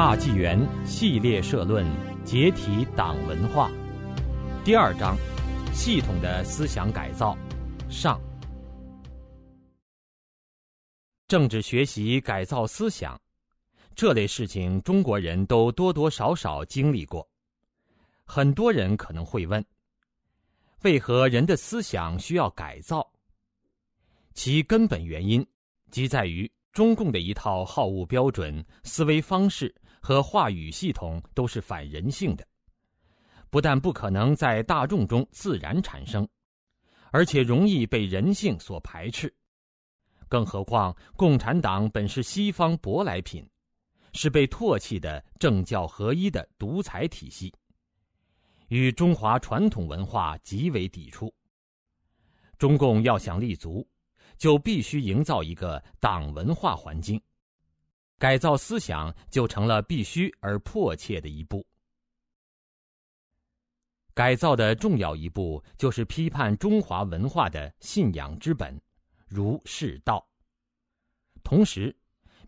大纪元系列社论：解体党文化。第二章：系统的思想改造。上。政治学习改造思想，这类事情中国人都多多少少经历过。很多人可能会问：为何人的思想需要改造？其根本原因，即在于中共的一套好恶标准、思维方式。和话语系统都是反人性的，不但不可能在大众中自然产生，而且容易被人性所排斥。更何况，共产党本是西方舶来品，是被唾弃的政教合一的独裁体系，与中华传统文化极为抵触。中共要想立足，就必须营造一个党文化环境。改造思想就成了必须而迫切的一步。改造的重要一步就是批判中华文化的信仰之本——儒释道。同时，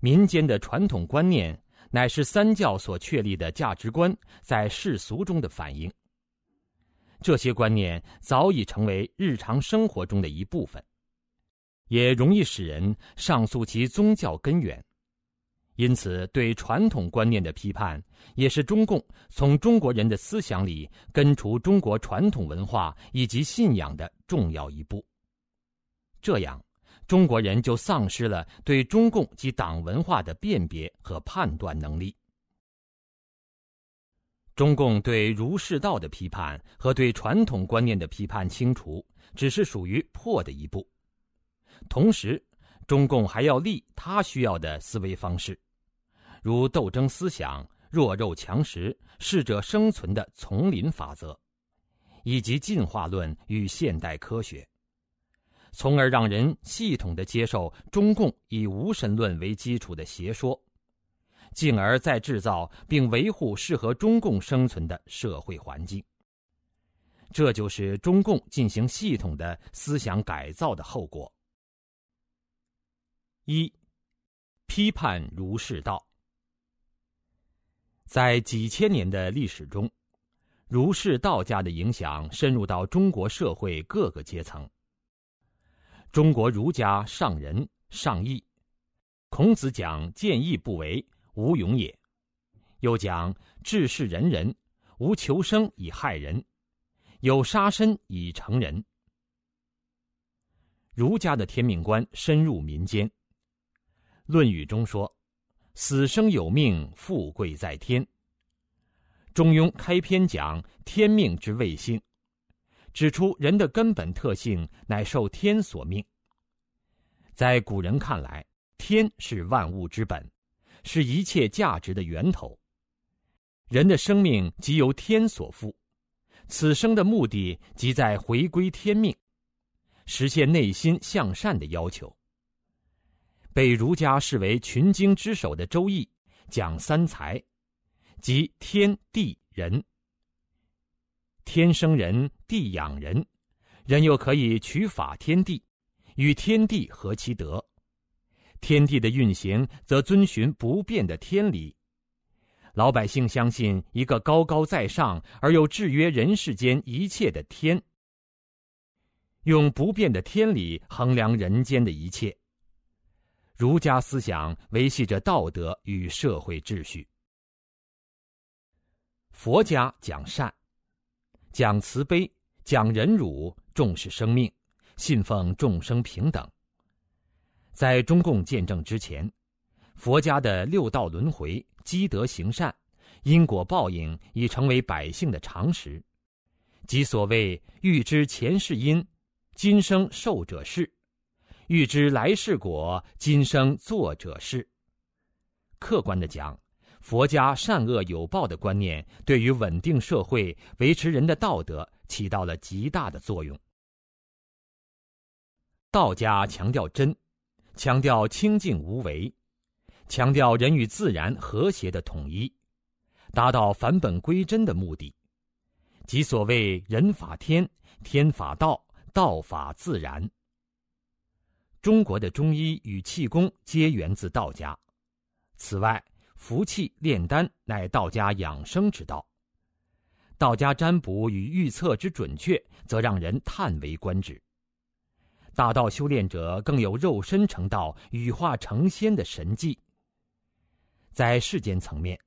民间的传统观念乃是三教所确立的价值观在世俗中的反映。这些观念早已成为日常生活中的一部分，也容易使人上溯其宗教根源。因此，对传统观念的批判，也是中共从中国人的思想里根除中国传统文化以及信仰的重要一步。这样，中国人就丧失了对中共及党文化的辨别和判断能力。中共对儒释道的批判和对传统观念的批判清除，只是属于破的一步。同时，中共还要立他需要的思维方式，如斗争思想、弱肉强食、适者生存的丛林法则，以及进化论与现代科学，从而让人系统的接受中共以无神论为基础的邪说，进而再制造并维护适合中共生存的社会环境。这就是中共进行系统的思想改造的后果。一，批判儒释道。在几千年的历史中，儒释道家的影响深入到中国社会各个阶层。中国儒家尚仁尚义，孔子讲见义不为，无勇也；又讲治世仁人，无求生以害人，有杀身以成仁。儒家的天命观深入民间。《论语》中说：“死生有命，富贵在天。”《中庸》开篇讲天命之谓性，指出人的根本特性乃受天所命。在古人看来，天是万物之本，是一切价值的源头。人的生命即由天所赋，此生的目的即在回归天命，实现内心向善的要求。被儒家视为群经之首的《周易》，讲三才，即天地人。天生人，地养人，人又可以取法天地，与天地合其德。天地的运行则遵循不变的天理。老百姓相信一个高高在上而又制约人世间一切的天，用不变的天理衡量人间的一切。儒家思想维系着道德与社会秩序。佛家讲善，讲慈悲，讲忍辱，重视生命，信奉众生平等。在中共建政之前，佛家的六道轮回、积德行善、因果报应已成为百姓的常识，即所谓“欲知前世因，今生受者是”。欲知来世果，今生作者是。客观的讲，佛家善恶有报的观念，对于稳定社会、维持人的道德，起到了极大的作用。道家强调真，强调清净无为，强调人与自然和谐的统一，达到返本归真的目的，即所谓人法天，天法道，道法自然。中国的中医与气功皆源自道家。此外，服气、炼丹乃道家养生之道。道家占卜与预测之准确，则让人叹为观止。大道修炼者更有肉身成道、羽化成仙的神迹。在世间层面，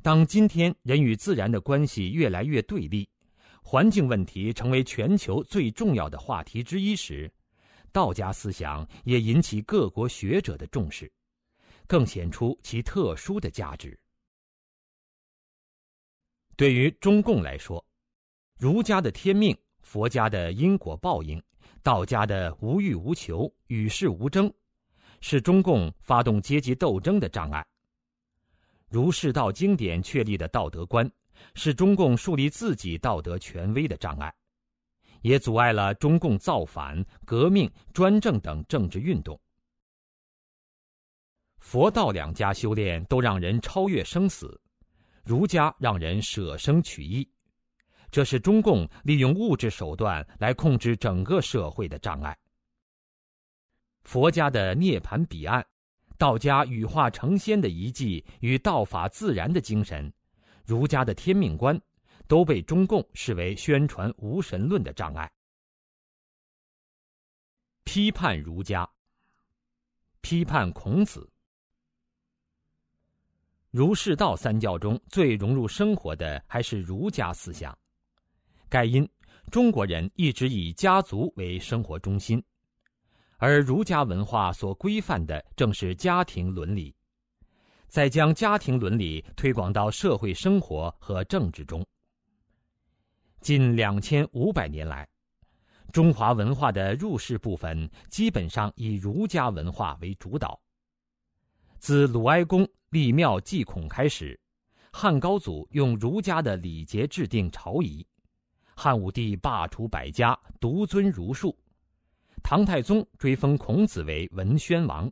当今天人与自然的关系越来越对立，环境问题成为全球最重要的话题之一时，道家思想也引起各国学者的重视，更显出其特殊的价值。对于中共来说，儒家的天命、佛家的因果报应、道家的无欲无求、与世无争，是中共发动阶级斗争的障碍。儒释道经典确立的道德观，是中共树立自己道德权威的障碍，也阻碍了中共造反、革命、专政等政治运动。佛道两家修炼都让人超越生死。儒家让人舍生取义，这是中共利用物质手段来控制整个社会的障碍。佛家的涅槃彼岸，道家羽化成仙的遗迹与道法自然的精神，儒家的天命观，都被中共视为宣传无神论的障碍。批判儒家，批判孔子。儒释道三教中最融入生活的还是儒家思想，盖因中国人一直以家族为生活中心，而儒家文化所规范的正是家庭伦理，再将家庭伦理推广到社会生活和政治中。近两千五百年来，中华文化的入世部分基本上以儒家文化为主导，自鲁哀公。立庙祭孔开始，汉高祖用儒家的礼节制定朝仪，汉武帝罢黜百家，独尊儒术，唐太宗追封孔子为文宣王，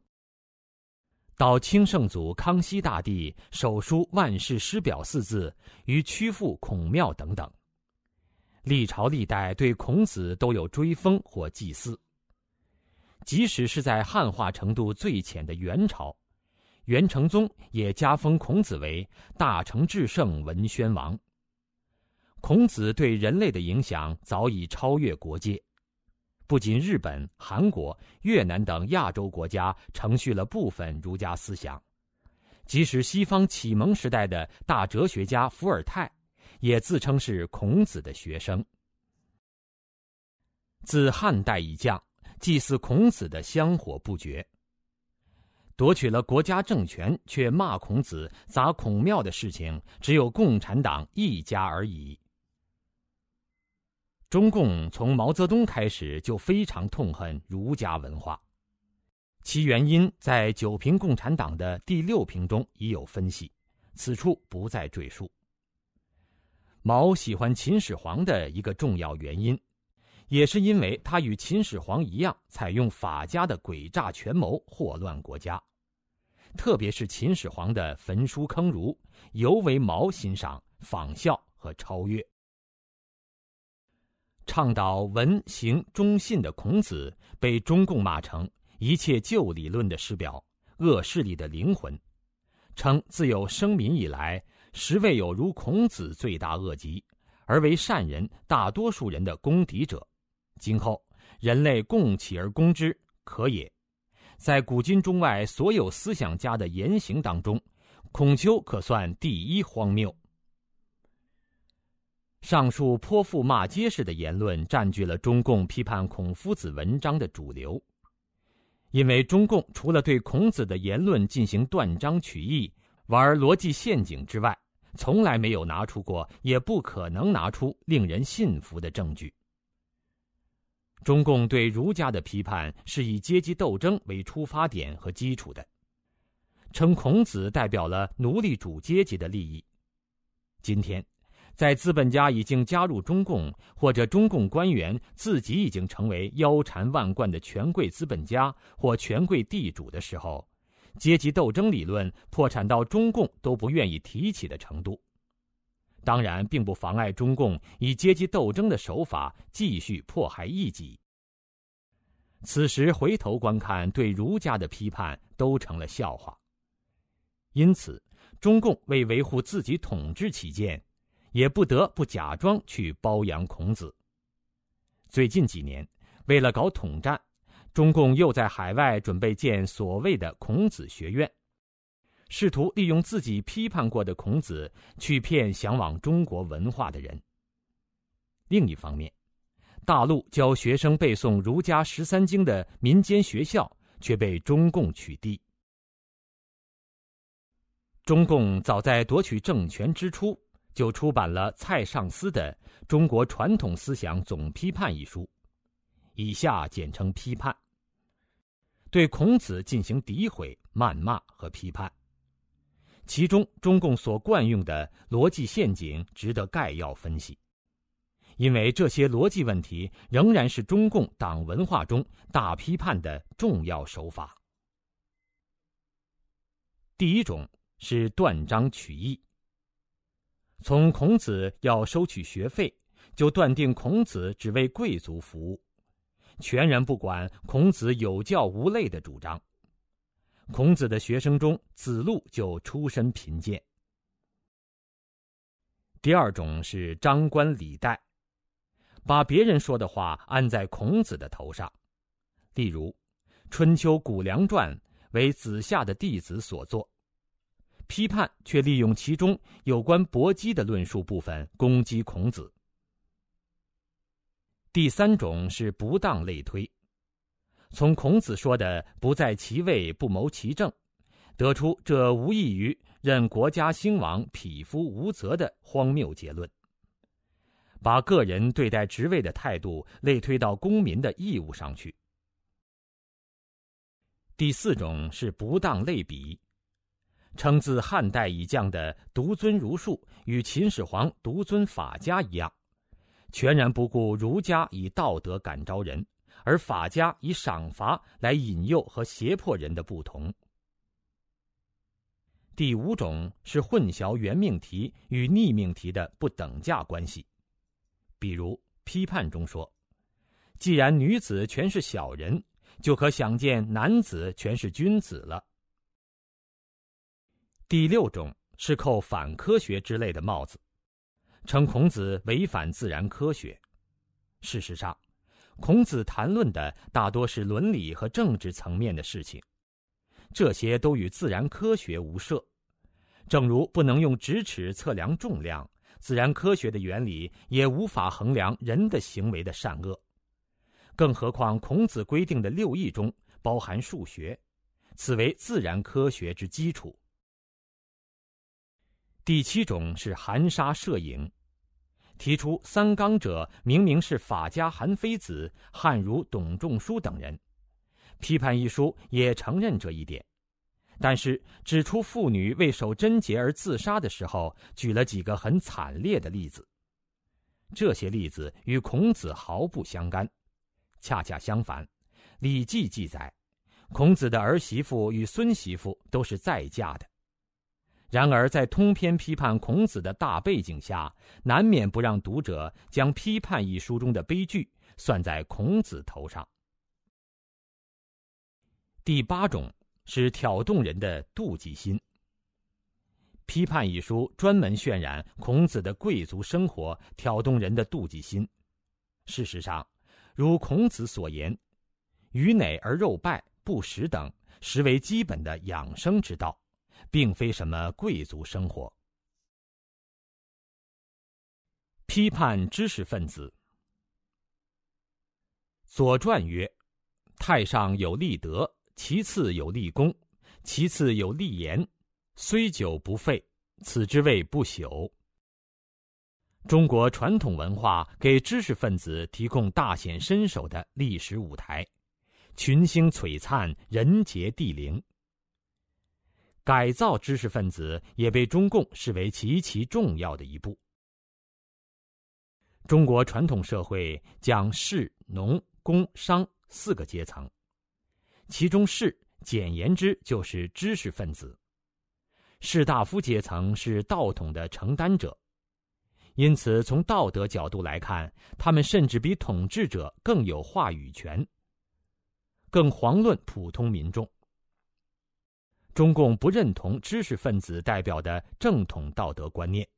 到清圣祖康熙大帝手书“万世师表”四字于曲阜孔庙等等，历朝历代对孔子都有追封或祭祀，即使是在汉化程度最浅的元朝。元成宗也加封孔子为大成至圣文宣王。孔子对人类的影响早已超越国界，不仅日本、韩国、越南等亚洲国家承续了部分儒家思想，即使西方启蒙时代的大哲学家伏尔泰，也自称是孔子的学生。自汉代以降，祭祀孔子的香火不绝。夺取了国家政权却骂孔子、砸孔庙的事情，只有共产党一家而已。中共从毛泽东开始就非常痛恨儒家文化，其原因在《九评共产党》的第六评中已有分析，此处不再赘述。毛喜欢秦始皇的一个重要原因，也是因为他与秦始皇一样，采用法家的诡诈权谋，祸乱国家。特别是秦始皇的焚书坑儒，尤为毛欣赏、仿效和超越。倡导文行忠信的孔子，被中共骂成一切旧理论的师表、恶势力的灵魂，称自有生民以来，实未有如孔子罪大恶极，而为善人大多数人的公敌者。今后人类共起而攻之，可也。在古今中外所有思想家的言行当中，孔丘可算第一荒谬。上述泼妇骂街式的言论占据了中共批判孔夫子文章的主流，因为中共除了对孔子的言论进行断章取义、玩逻辑陷阱之外，从来没有拿出过，也不可能拿出令人信服的证据。中共对儒家的批判是以阶级斗争为出发点和基础的，称孔子代表了奴隶主阶级的利益。今天，在资本家已经加入中共，或者中共官员自己已经成为腰缠万贯的权贵资本家或权贵地主的时候，阶级斗争理论破产到中共都不愿意提起的程度。当然，并不妨碍中共以阶级斗争的手法继续迫害异己。此时回头观看对儒家的批判，都成了笑话。因此，中共为维护自己统治起见，也不得不假装去包养孔子。最近几年，为了搞统战，中共又在海外准备建所谓的孔子学院，试图利用自己批判过的孔子去骗向往中国文化的人。另一方面，大陆教学生背诵儒家十三经的民间学校却被中共取缔。中共早在夺取政权之初，就出版了蔡尚思的《中国传统思想总批判》一书，以下简称“批判”，对孔子进行诋毁、谩骂和批判。其中，中共所惯用的逻辑陷阱值得概要分析，因为这些逻辑问题仍然是中共党文化中大批判的重要手法。第一种。是断章取义。从孔子要收取学费，就断定孔子只为贵族服务，全然不管孔子有教无类的主张。孔子的学生中，子路就出身贫贱。第二种是张冠李戴，把别人说的话安在孔子的头上，例如《春秋谷梁传》为子夏的弟子所作。批判却利用其中有关搏击的论述部分攻击孔子。第三种是不当类推，从孔子说的“不在其位，不谋其政”，得出这无异于任国家兴亡，匹夫无责的荒谬结论，把个人对待职位的态度类推到公民的义务上去。第四种是不当类比。称自汉代以降的独尊儒术与秦始皇独尊法家一样，全然不顾儒家以道德感召人，而法家以赏罚来引诱和胁迫人的不同。第五种是混淆原命题与逆命题的不等价关系，比如批判中说：“既然女子全是小人，就可想见男子全是君子了。”第六种是扣反科学之类的帽子，称孔子违反自然科学。事实上，孔子谈论的大多是伦理和政治层面的事情，这些都与自然科学无涉。正如不能用直尺测量重量，自然科学的原理也无法衡量人的行为的善恶。更何况孔子规定的六艺中包含数学，此为自然科学之基础。第七种是含沙射影，提出三纲者明明是法家韩非子、汉儒董仲舒等人，批判一书也承认这一点，但是指出妇女为守贞洁而自杀的时候，举了几个很惨烈的例子，这些例子与孔子毫不相干，恰恰相反，《礼记》记载，孔子的儿媳妇与孙媳妇都是再嫁的。然而，在通篇批判孔子的大背景下，难免不让读者将《批判》一书中的悲剧算在孔子头上。第八种是挑动人的妒忌心。《批判》一书专门渲染孔子的贵族生活，挑动人的妒忌心。事实上，如孔子所言：“鱼馁而肉败，不食等，实为基本的养生之道。”并非什么贵族生活。批判知识分子。《左传》曰：“太上有立德，其次有立功，其次有立言，虽久不废，此之谓不朽。”中国传统文化给知识分子提供大显身手的历史舞台，群星璀璨，人杰地灵。改造知识分子也被中共视为极其重要的一步。中国传统社会讲士、农、工、商四个阶层，其中士简言之就是知识分子。士大夫阶层是道统的承担者，因此从道德角度来看，他们甚至比统治者更有话语权，更遑论普通民众。中共不认同知识分子代表的正统道德观念，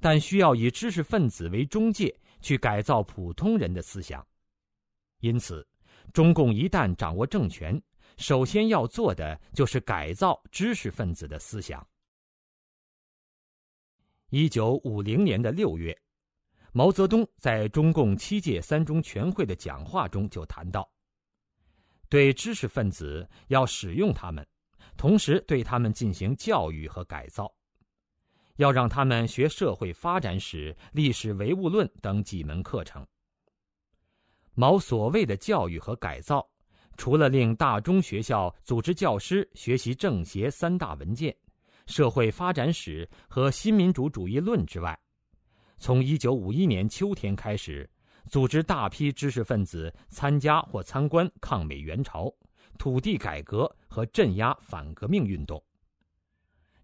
但需要以知识分子为中介去改造普通人的思想。因此，中共一旦掌握政权，首先要做的就是改造知识分子的思想。一九五零年的六月，毛泽东在中共七届三中全会的讲话中就谈到，对知识分子要使用他们。同时，对他们进行教育和改造，要让他们学社会发展史、历史唯物论等几门课程。毛所谓的教育和改造，除了令大中学校组织教师学习政协三大文件、社会发展史和新民主主义论之外，从一九五一年秋天开始，组织大批知识分子参加或参观抗美援朝。土地改革和镇压反革命运动，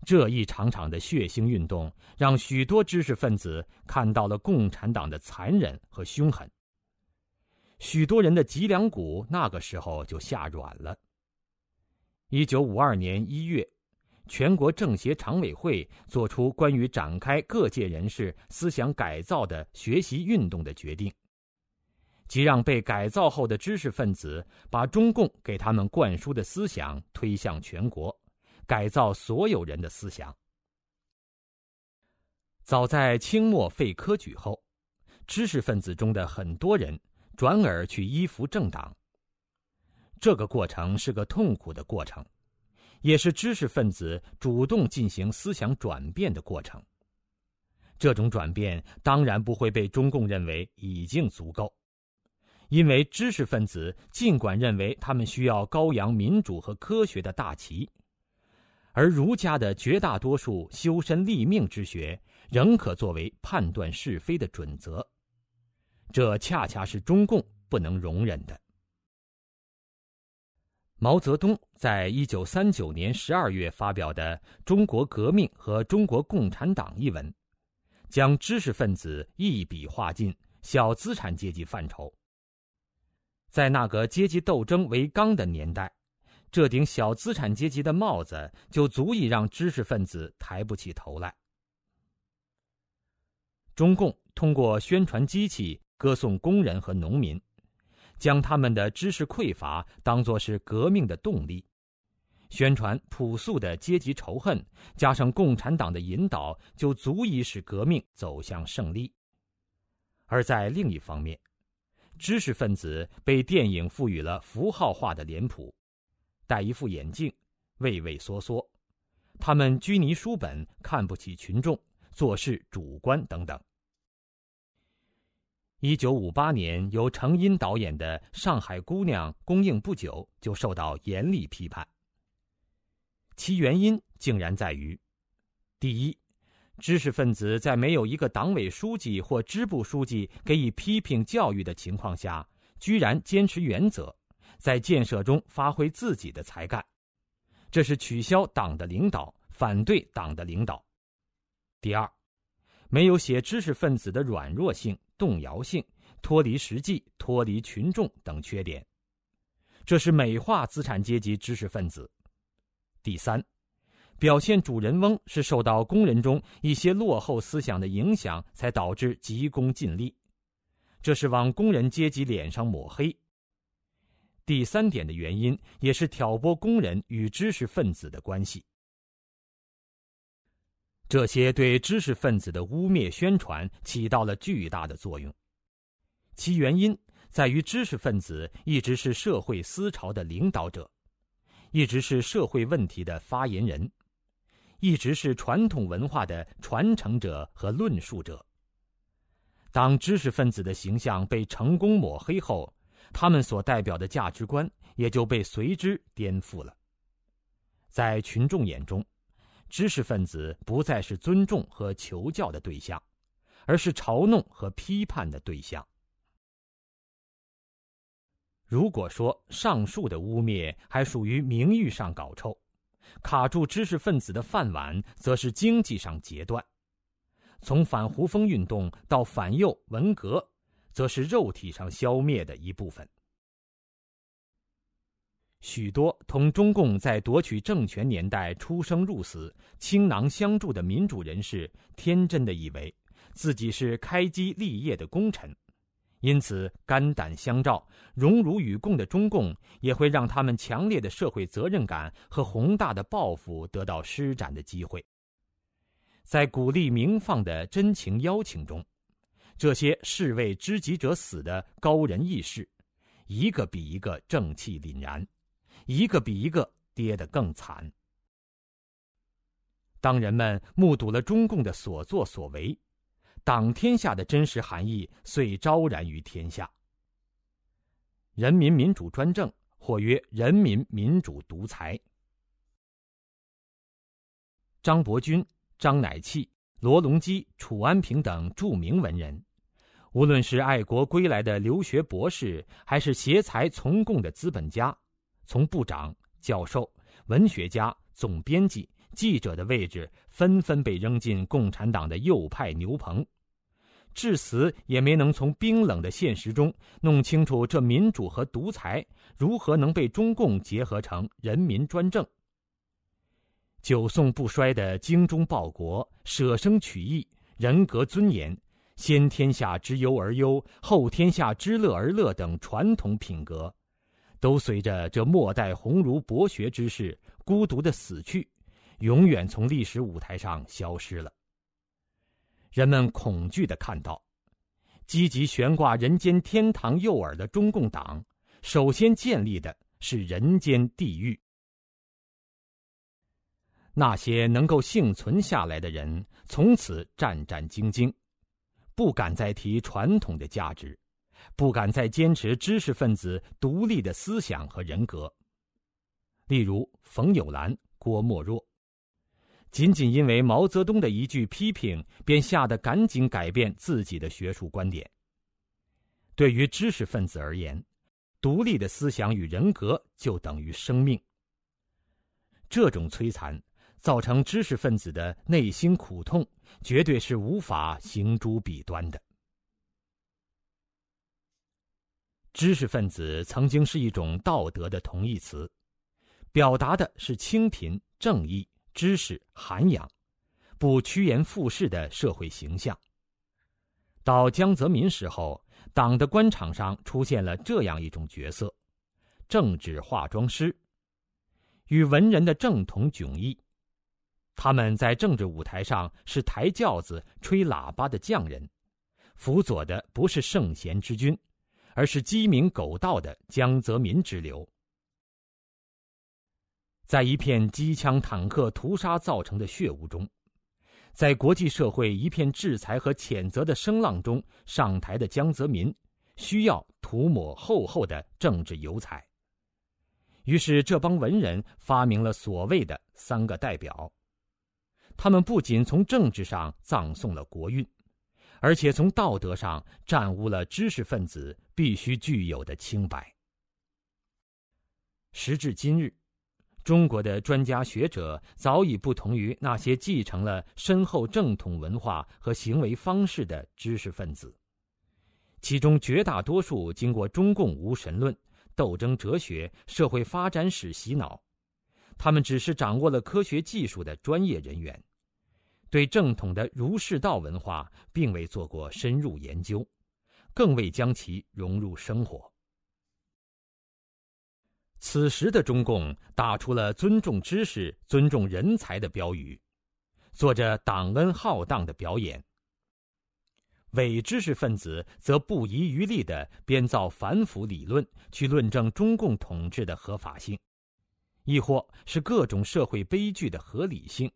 这一场场的血腥运动，让许多知识分子看到了共产党的残忍和凶狠。许多人的脊梁骨那个时候就下软了。一九五二年一月，全国政协常委会作出关于展开各界人士思想改造的学习运动的决定。即让被改造后的知识分子把中共给他们灌输的思想推向全国，改造所有人的思想。早在清末废科举后，知识分子中的很多人转而去依附政党。这个过程是个痛苦的过程，也是知识分子主动进行思想转变的过程。这种转变当然不会被中共认为已经足够。因为知识分子尽管认为他们需要高扬民主和科学的大旗，而儒家的绝大多数修身立命之学仍可作为判断是非的准则，这恰恰是中共不能容忍的。毛泽东在一九三九年十二月发表的《中国革命和中国共产党》一文，将知识分子一笔划进小资产阶级范畴。在那个阶级斗争为纲的年代，这顶小资产阶级的帽子就足以让知识分子抬不起头来。中共通过宣传机器歌颂工人和农民，将他们的知识匮乏当作是革命的动力，宣传朴素的阶级仇恨，加上共产党的引导，就足以使革命走向胜利。而在另一方面，知识分子被电影赋予了符号化的脸谱，戴一副眼镜，畏畏缩缩，他们拘泥书本，看不起群众，做事主观等等。一九五八年由程荫导演的《上海姑娘》公映不久，就受到严厉批判。其原因竟然在于：第一。知识分子在没有一个党委书记或支部书记给予批评教育的情况下，居然坚持原则，在建设中发挥自己的才干，这是取消党的领导，反对党的领导。第二，没有写知识分子的软弱性、动摇性、脱离实际、脱离群众等缺点，这是美化资产阶级知识分子。第三。表现主人翁是受到工人中一些落后思想的影响，才导致急功近利，这是往工人阶级脸上抹黑。第三点的原因也是挑拨工人与知识分子的关系。这些对知识分子的污蔑宣传起到了巨大的作用，其原因在于知识分子一直是社会思潮的领导者，一直是社会问题的发言人。一直是传统文化的传承者和论述者。当知识分子的形象被成功抹黑后，他们所代表的价值观也就被随之颠覆了。在群众眼中，知识分子不再是尊重和求教的对象，而是嘲弄和批判的对象。如果说上述的污蔑还属于名誉上搞臭，卡住知识分子的饭碗，则是经济上截断；从反胡风运动到反右文革，则是肉体上消灭的一部分。许多同中共在夺取政权年代出生入死、倾囊相助的民主人士，天真的以为自己是开基立业的功臣，因此肝胆相照、荣辱与共的中共，也会让他们强烈的社会责任感和宏大的抱负得到施展的机会。在鼓励鸣放的真情邀请中，这些士为知己者死的高人义士，一个比一个正气凛然。一个比一个跌得更惨。当人们目睹了中共的所作所为，党天下的真实含义遂昭然于天下。人民民主专政，或曰人民民主独裁。张伯钧、张乃器、罗隆基、楚安平等著名文人，无论是爱国归来的留学博士，还是挟财从共的资本家。从部长、教授、文学家、总编辑、记者的位置，纷纷被扔进共产党的右派牛棚，至死也没能从冰冷的现实中弄清楚这民主和独裁如何能被中共结合成人民专政。久诵不衰的精忠报国、舍生取义、人格尊严、先天下之忧而忧，后天下之乐而乐等传统品格。都随着这末代鸿儒博学之士孤独的死去，永远从历史舞台上消失了。人们恐惧的看到，积极悬挂人间天堂诱饵的中共党，首先建立的是人间地狱。那些能够幸存下来的人，从此战战兢兢，不敢再提传统的价值。不敢再坚持知识分子独立的思想和人格。例如冯友兰、郭沫若，仅仅因为毛泽东的一句批评，便吓得赶紧改变自己的学术观点。对于知识分子而言，独立的思想与人格就等于生命。这种摧残造成知识分子的内心苦痛，绝对是无法行诸笔端的。知识分子曾经是一种道德的同义词，表达的是清贫、正义、知识、涵养，不趋炎附势的社会形象。到江泽民时候，党的官场上出现了这样一种角色：政治化妆师，与文人的正统迥异。他们在政治舞台上是抬轿子、吹喇叭的匠人，辅佐的不是圣贤之君。而是鸡鸣狗盗的江泽民之流，在一片机枪坦克屠杀造成的血污中，在国际社会一片制裁和谴责的声浪中上台的江泽民，需要涂抹厚厚的政治油彩。于是，这帮文人发明了所谓的“三个代表”，他们不仅从政治上葬送了国运。而且从道德上玷污了知识分子必须具有的清白。时至今日，中国的专家学者早已不同于那些继承了深厚正统文化和行为方式的知识分子，其中绝大多数经过中共无神论、斗争哲学、社会发展史洗脑，他们只是掌握了科学技术的专业人员。对正统的儒释道文化并未做过深入研究，更未将其融入生活。此时的中共打出了尊重知识、尊重人才的标语，做着党恩浩荡的表演。伪知识分子则不遗余力地编造反腐理论，去论证中共统治的合法性，亦或是各种社会悲剧的合理性。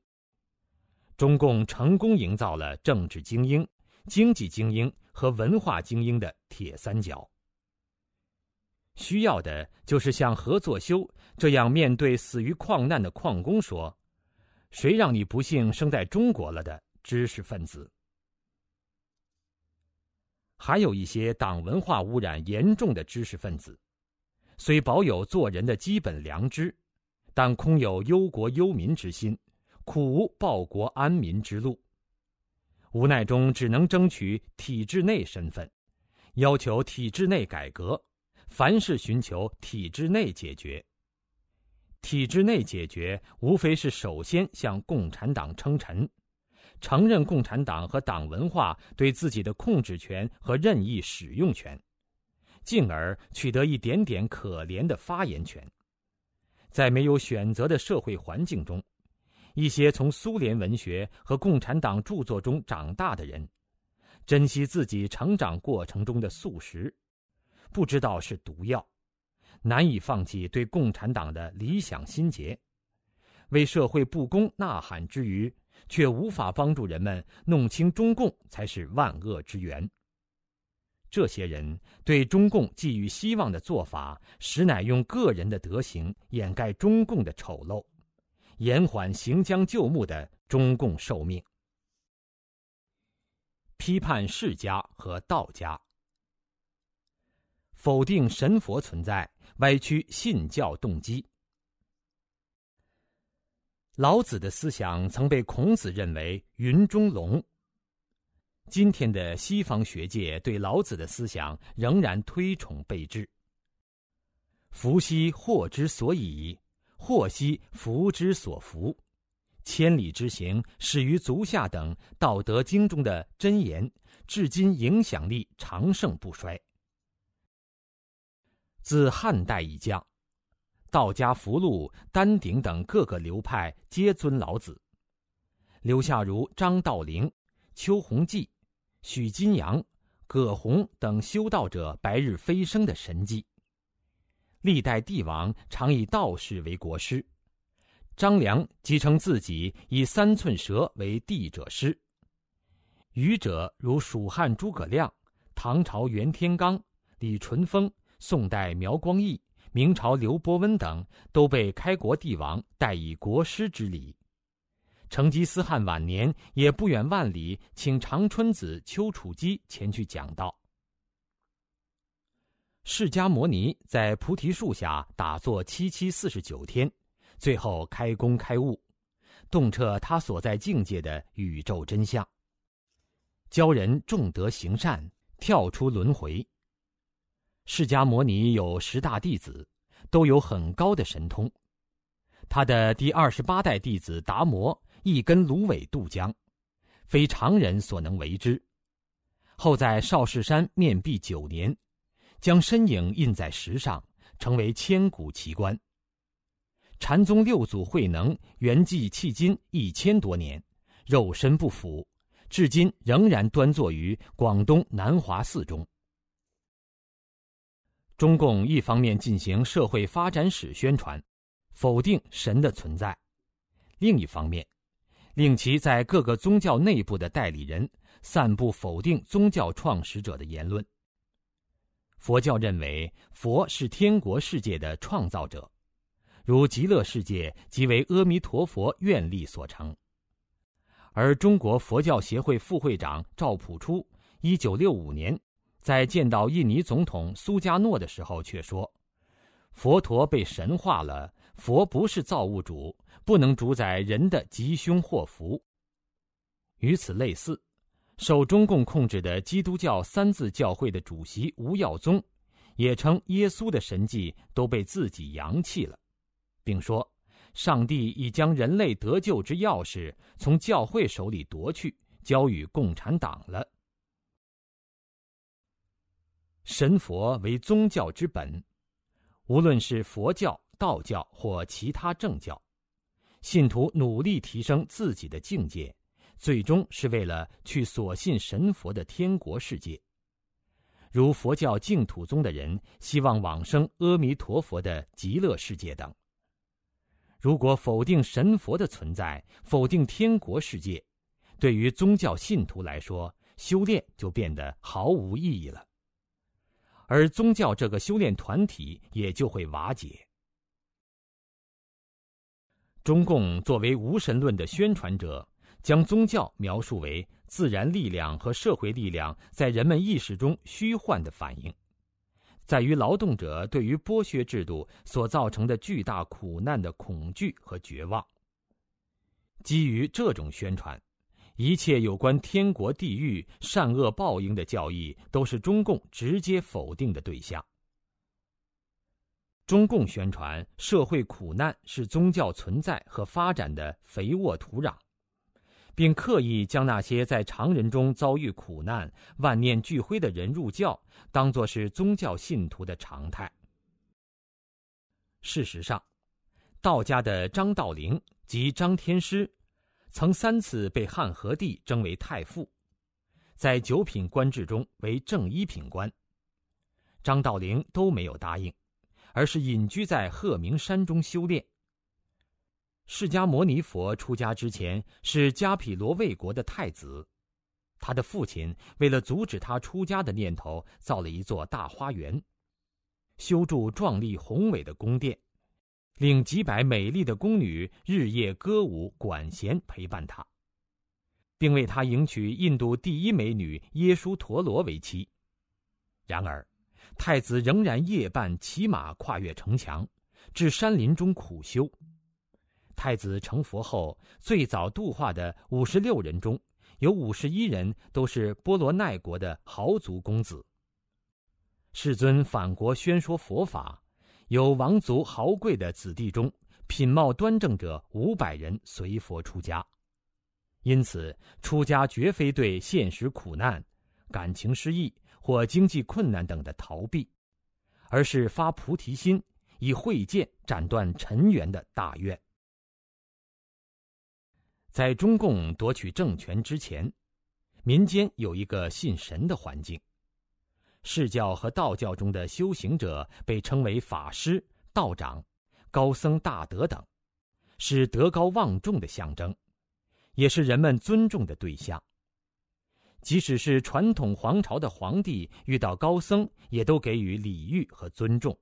中共成功营造了政治精英、经济精英和文化精英的铁三角。需要的就是像何作修这样面对死于矿难的矿工说：“谁让你不幸生在中国了？”的知识分子。还有一些党文化污染严重的知识分子，虽保有做人的基本良知，但空有忧国忧民之心。苦无报国安民之路，无奈中只能争取体制内身份，要求体制内改革，凡事寻求体制内解决，体制内解决，无非是首先向共产党称臣，承认共产党和党文化对自己的控制权和任意使用权，进而取得一点点可怜的发言权。在没有选择的社会环境中，一些从苏联文学和共产党著作中长大的人，珍惜自己成长过程中的素食，不知道是毒药。难以放弃对共产党的理想心结，为社会不公呐喊之余，却无法帮助人们弄清中共才是万恶之源。这些人对中共寄予希望的做法，实乃用个人的德行掩盖中共的丑陋，延缓行将就木的中共寿命。批判世家和道家。否定神佛存在，歪曲信教动机。老子的思想曾被孔子认为云中龙。今天的西方学界对老子的思想仍然推崇备至。福兮祸之所以，祸兮福之所伏。千里之行，始于足下等《道德经》中的箴言，至今影响力长盛不衰。自汉代以降，道家、符箓、丹鼎等各个流派皆尊老子，留下如张道陵、邱弘济、许金阳、葛洪等修道者白日飞升的神迹。历代帝王常以道士为国师，张良即称自己以三寸舌为帝者师。愚者如蜀汉诸葛亮、唐朝袁天罡、李淳风。宋代苗光义、明朝刘伯温等都被开国帝王待以国师之礼。成吉思汗晚年也不远万里，请长春子丘处机前去讲道。释迦牟尼在菩提树下打坐七七四十九天，最后开工开悟，洞彻他所在境界的宇宙真相，教人重德行善，跳出轮回。释迦牟尼有十大弟子，都有很高的神通。他的第二十八代弟子达摩一根芦苇渡江，非常人所能为之。后在少室山面壁九年，将身影印在石上，成为千古奇观。禅宗六祖慧能圆寂迄今一千多年，肉身不腐，至今仍然端坐于广东南华寺中。中共一方面进行社会发展史宣传，否定神的存在；另一方面，令其在各个宗教内部的代理人散布否定宗教创始者的言论。佛教认为佛是天国世界的创造者，如极乐世界即为阿弥陀佛愿力所成。而中国佛教协会副会长赵朴初，一九六五年。在见到印尼总统苏加诺的时候，却说：“佛陀被神化了，佛不是造物主，不能主宰人的吉凶祸福。”与此类似，受中共控制的基督教三自教会的主席吴耀宗，也称耶稣的神迹都被自己扬弃了，并说：“上帝已将人类得救之钥匙从教会手里夺去，交予共产党了。”神佛为宗教之本，无论是佛教、道教或其他正教，信徒努力提升自己的境界，最终是为了去所信神佛的天国世界。如佛教净土宗的人希望往生阿弥陀佛的极乐世界等。如果否定神佛的存在，否定天国世界，对于宗教信徒来说，修炼就变得毫无意义了。而宗教这个修炼团体也就会瓦解。中共作为无神论的宣传者，将宗教描述为自然力量和社会力量在人们意识中虚幻的反应，在于劳动者对于剥削制度所造成的巨大苦难的恐惧和绝望。基于这种宣传。一切有关天国、地狱、善恶报应的教义，都是中共直接否定的对象。中共宣传社会苦难是宗教存在和发展的肥沃土壤，并刻意将那些在常人中遭遇苦难、万念俱灰的人入教，当作是宗教信徒的常态。事实上，道家的张道陵及张天师，曾三次被汉和帝征为太傅，在九品官制中为正一品官。张道陵都没有答应。而是隐居在鹤鸣山中修炼。释迦牟尼佛出家之前是迦毗罗卫国的太子，他的父亲为了阻止他出家的念头，造了一座大花园，修筑壮丽宏伟的宫殿，令几百美丽的宫女日夜歌舞、管弦陪伴他，并为他迎娶印度第一美女耶输陀罗为妻。然而。太子仍然夜半骑马跨越城墙，至山林中苦修。太子成佛后，最早度化的五十六人中，有五十一人都是波罗奈国的豪族公子。世尊返国宣说佛法，有王族豪贵的子弟中，品貌端正者五百人随佛出家。因此，出家绝非对现实苦难、感情失意。或经济困难等的逃避，而是发菩提心，以慧剑斩断尘缘的大愿。在中共夺取政权之前，民间有一个信神的环境，释教和道教中的修行者被称为法师、道长、高僧大德等，是德高望重的象征，也是人们尊重的对象。即使是传统皇朝的皇帝遇到高僧，也都给予礼遇和尊重。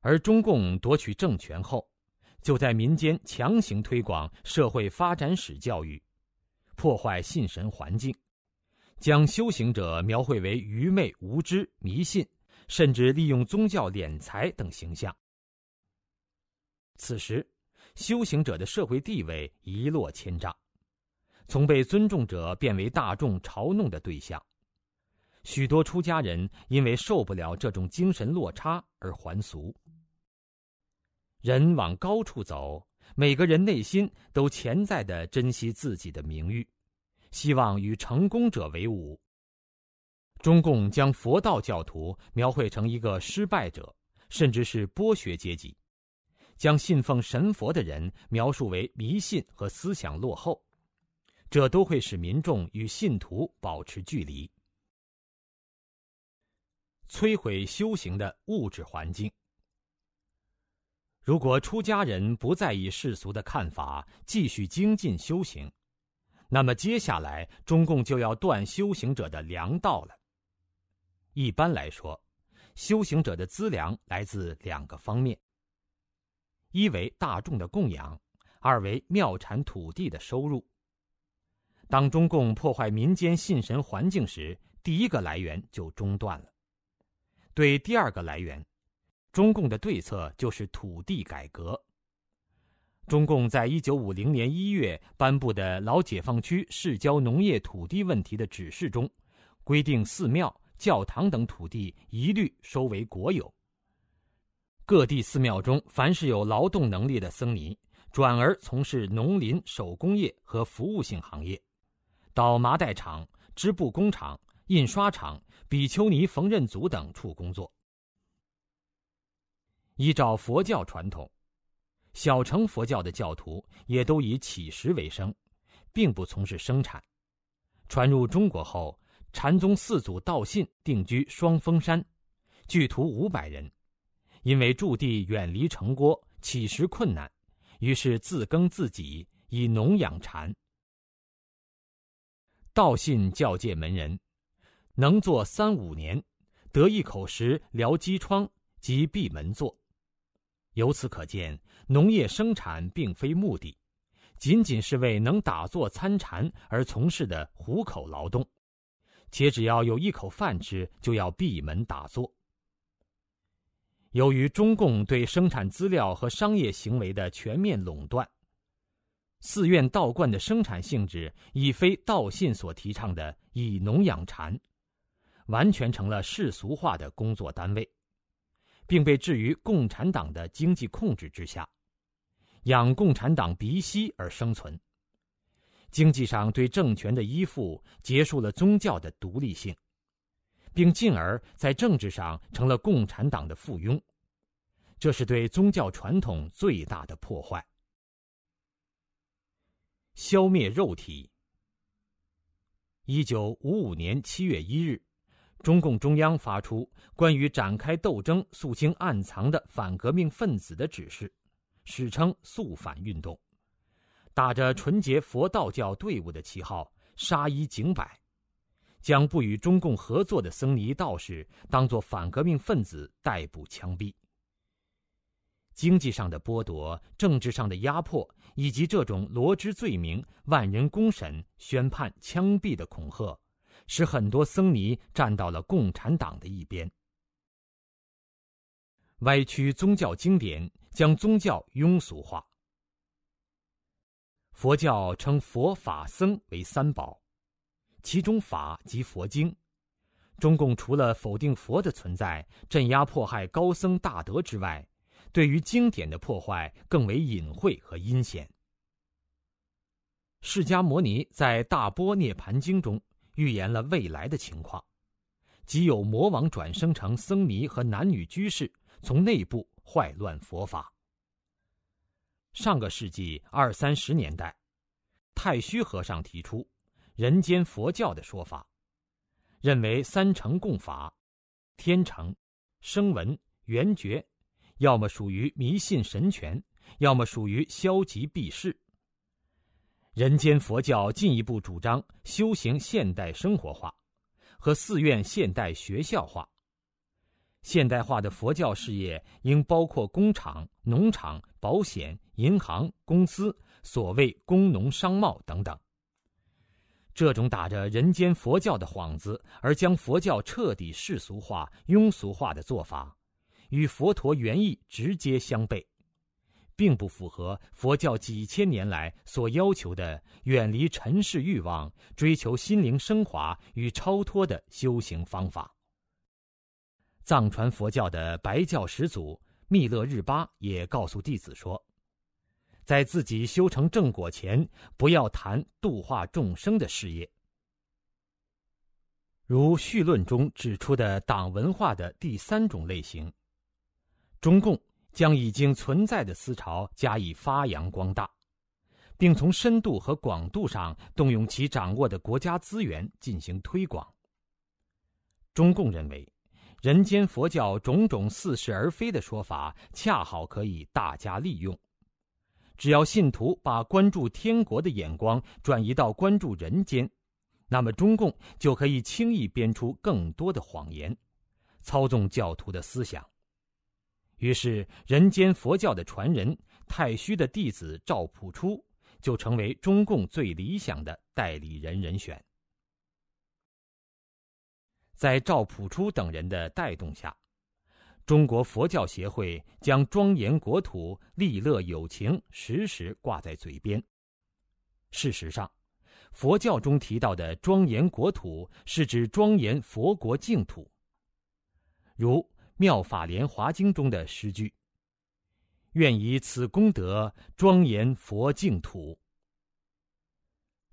而中共夺取政权后，就在民间强行推广社会发展史教育，破坏信神环境，将修行者描绘为愚昧无知、迷信，甚至利用宗教敛财等形象。此时，修行者的社会地位一落千丈。从被尊重者变为大众嘲弄的对象，许多出家人因为受不了这种精神落差而还俗。人往高处走，每个人内心都潜在的珍惜自己的名誉，希望与成功者为伍。中共将佛道教徒描绘成一个失败者，甚至是剥削阶级，将信奉神佛的人描述为迷信和思想落后。这都会使民众与信徒保持距离，摧毁修行的物质环境。如果出家人不在意世俗的看法，继续精进修行，那么接下来中共就要断修行者的粮道了。一般来说，修行者的资粮来自两个方面：一为大众的供养，二为庙产土地的收入。当中共破坏民间信神环境时，第一个来源就中断了。对第二个来源，中共的对策就是土地改革。中共在一九五零年一月颁布的《老解放区市郊农业土地问题的指示》中，规定寺庙、教堂等土地一律收为国有。各地寺庙中，凡是有劳动能力的僧尼，转而从事农林手工业和服务性行业。到麻袋厂、织布工厂、印刷厂、比丘尼缝纫组等处工作。依照佛教传统，小乘佛教的教徒也都以乞食为生，并不从事生产。传入中国后，禅宗四祖道信定居双峰山，聚徒五百人。因为驻地远离城郭，乞食困难，于是自耕自给，以农养禅。道信教界门人，能做三五年，得一口食疗饥疮，即闭门坐。由此可见，农业生产并非目的，仅仅是为能打坐参禅而从事的糊口劳动，且只要有一口饭吃，就要闭门打坐。由于中共对生产资料和商业行为的全面垄断。寺院道观的生产性质已非道信所提倡的以农养禅，完全成了世俗化的工作单位，并被置于共产党的经济控制之下，养共产党鼻息而生存。经济上对政权的依附，结束了宗教的独立性，并进而，在政治上成了共产党的附庸。这是对宗教传统最大的破坏。消灭肉体。一九五五年七月一日，中共中央发出关于展开斗争、肃清暗藏的反革命分子的指示，史称“肃反运动”，打着纯洁佛道教队伍的旗号，杀一儆百，将不与中共合作的僧尼道士当作反革命分子逮捕枪毙。经济上的剥夺、政治上的压迫，以及这种罗织罪名、万人公审、宣判、枪毙的恐吓，使很多僧尼站到了共产党的一边。歪曲宗教经典，将宗教庸俗化。佛教称佛法僧为三宝，其中法即佛经。中共除了否定佛的存在、镇压迫害高僧大德之外，对于经典的破坏更为隐晦和阴险。释迦牟尼在《大波涅盘经》中预言了未来的情况，即有魔王转生成僧尼和男女居士，从内部坏乱佛法。上个世纪二三十年代，太虚和尚提出“人间佛教”的说法，认为三乘共法：天成、声闻、缘觉。要么属于迷信神权，要么属于消极避世。人间佛教进一步主张修行现代生活化，和寺院现代学校化。现代化的佛教事业应包括工厂、农场、保险、银行、公司，所谓工农商贸等等。这种打着人间佛教的幌子而将佛教彻底世俗化、庸俗化的做法。与佛陀原意直接相悖，并不符合佛教几千年来所要求的远离尘世欲望、追求心灵升华与超脱的修行方法。藏传佛教的白教始祖密勒日巴也告诉弟子说，在自己修成正果前，不要谈度化众生的事业。如序论中指出的党文化的第三种类型。中共将已经存在的思潮加以发扬光大，并从深度和广度上动用其掌握的国家资源进行推广。中共认为，人间佛教种种似是而非的说法，恰好可以大家利用。只要信徒把关注天国的眼光转移到关注人间，那么中共就可以轻易编出更多的谎言，操纵教徒的思想。于是，人间佛教的传人太虚的弟子赵朴初就成为中共最理想的代理人人选。在赵朴初等人的带动下，中国佛教协会将“庄严国土，利乐有情”时时挂在嘴边。事实上，佛教中提到的“庄严国土”是指庄严佛国净土，如。《妙法莲华经》中的诗句：“愿以此功德庄严佛净土。”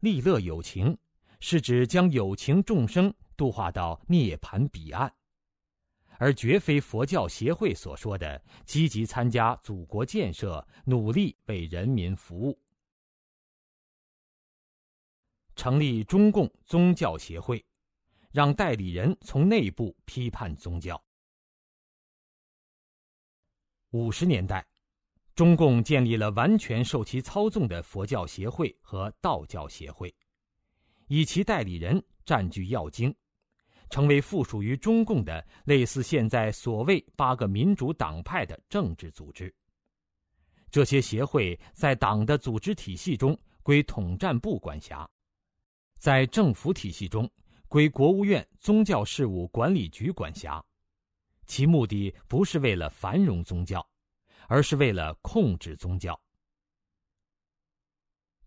利乐有情，是指将有情众生度化到涅槃彼岸，而绝非佛教协会所说的积极参加祖国建设、努力为人民服务。成立中共宗教协会，让代理人从内部批判宗教。五十年代，中共建立了完全受其操纵的佛教协会和道教协会，以其代理人占据要经，成为附属于中共的类似现在所谓八个民主党派的政治组织。这些协会在党的组织体系中归统战部管辖，在政府体系中归国务院宗教事务管理局管辖。其目的不是为了繁荣宗教，而是为了控制宗教。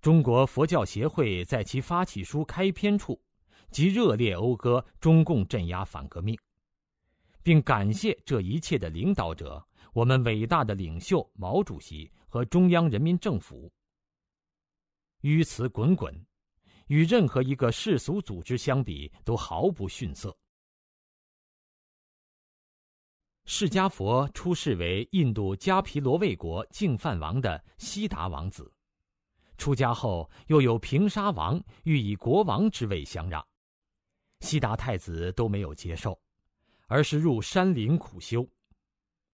中国佛教协会在其发起书开篇处，即热烈讴歌中共镇压反革命，并感谢这一切的领导者，我们伟大的领袖毛主席和中央人民政府。纡词滚滚，与任何一个世俗组织相比都毫不逊色。释迦佛出世为印度迦毗罗卫国净饭王的悉达王子，出家后又有平沙王欲以国王之位相让，悉达太子都没有接受，而是入山林苦修。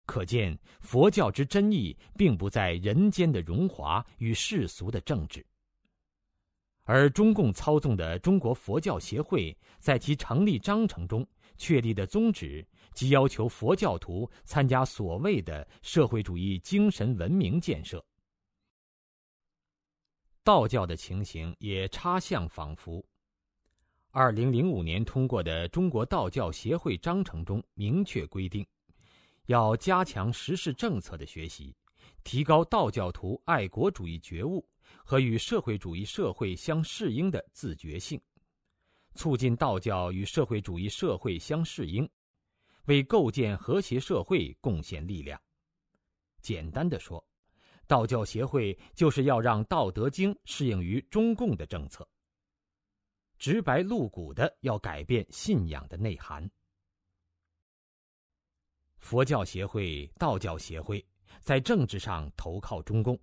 可见佛教之真意，并不在人间的荣华与世俗的政治。而中共操纵的中国佛教协会，在其成立章程中确立的宗旨。即要求佛教徒参加所谓的社会主义精神文明建设。道教的情形也差相仿佛。二零零五年通过的《中国道教协会章程》中明确规定，要加强时事政策的学习，提高道教徒爱国主义觉悟和与社会主义社会相适应的自觉性，促进道教与社会主义社会相适应。为构建和谐社会贡献力量。简单的说，道教协会就是要让《道德经》适应于中共的政策。直白露骨的要改变信仰的内涵。佛教协会、道教协会在政治上投靠中共，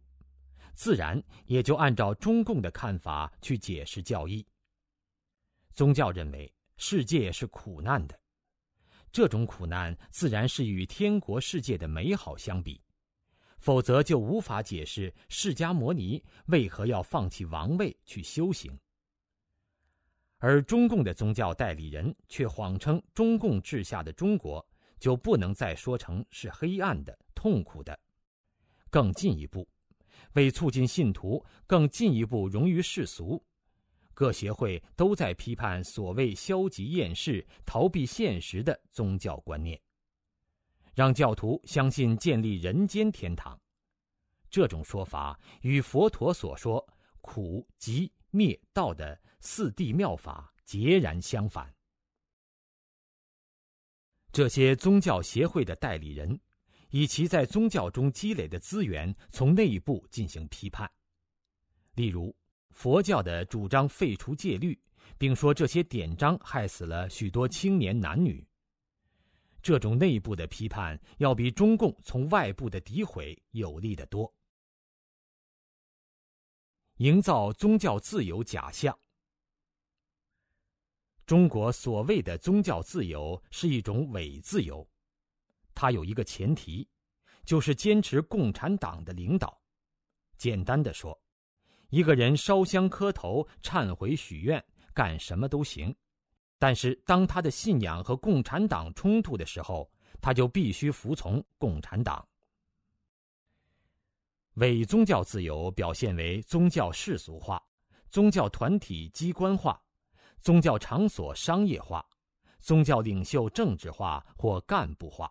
自然也就按照中共的看法去解释教义。宗教认为世界是苦难的。这种苦难自然是与天国世界的美好相比，否则就无法解释释迦牟尼为何要放弃王位去修行。而中共的宗教代理人却谎称中共治下的中国就不能再说成是黑暗的、痛苦的。更进一步，为促进信徒更进一步融于世俗。各协会都在批判所谓消极厌世、逃避现实的宗教观念，让教徒相信建立人间天堂。这种说法与佛陀所说“苦集灭道”的四谛妙法截然相反。这些宗教协会的代理人，以其在宗教中积累的资源，从内部进行批判，例如。佛教的主张废除戒律，并说这些典章害死了许多青年男女。这种内部的批判要比中共从外部的诋毁有力得多。营造宗教自由假象。中国所谓的宗教自由是一种伪自由，它有一个前提，就是坚持共产党的领导。简单的说。一个人烧香磕头、忏悔许愿，干什么都行，但是当他的信仰和共产党冲突的时候，他就必须服从共产党。伪宗教自由表现为宗教世俗化、宗教团体机关化、宗教场所商业化、宗教领袖政治化或干部化。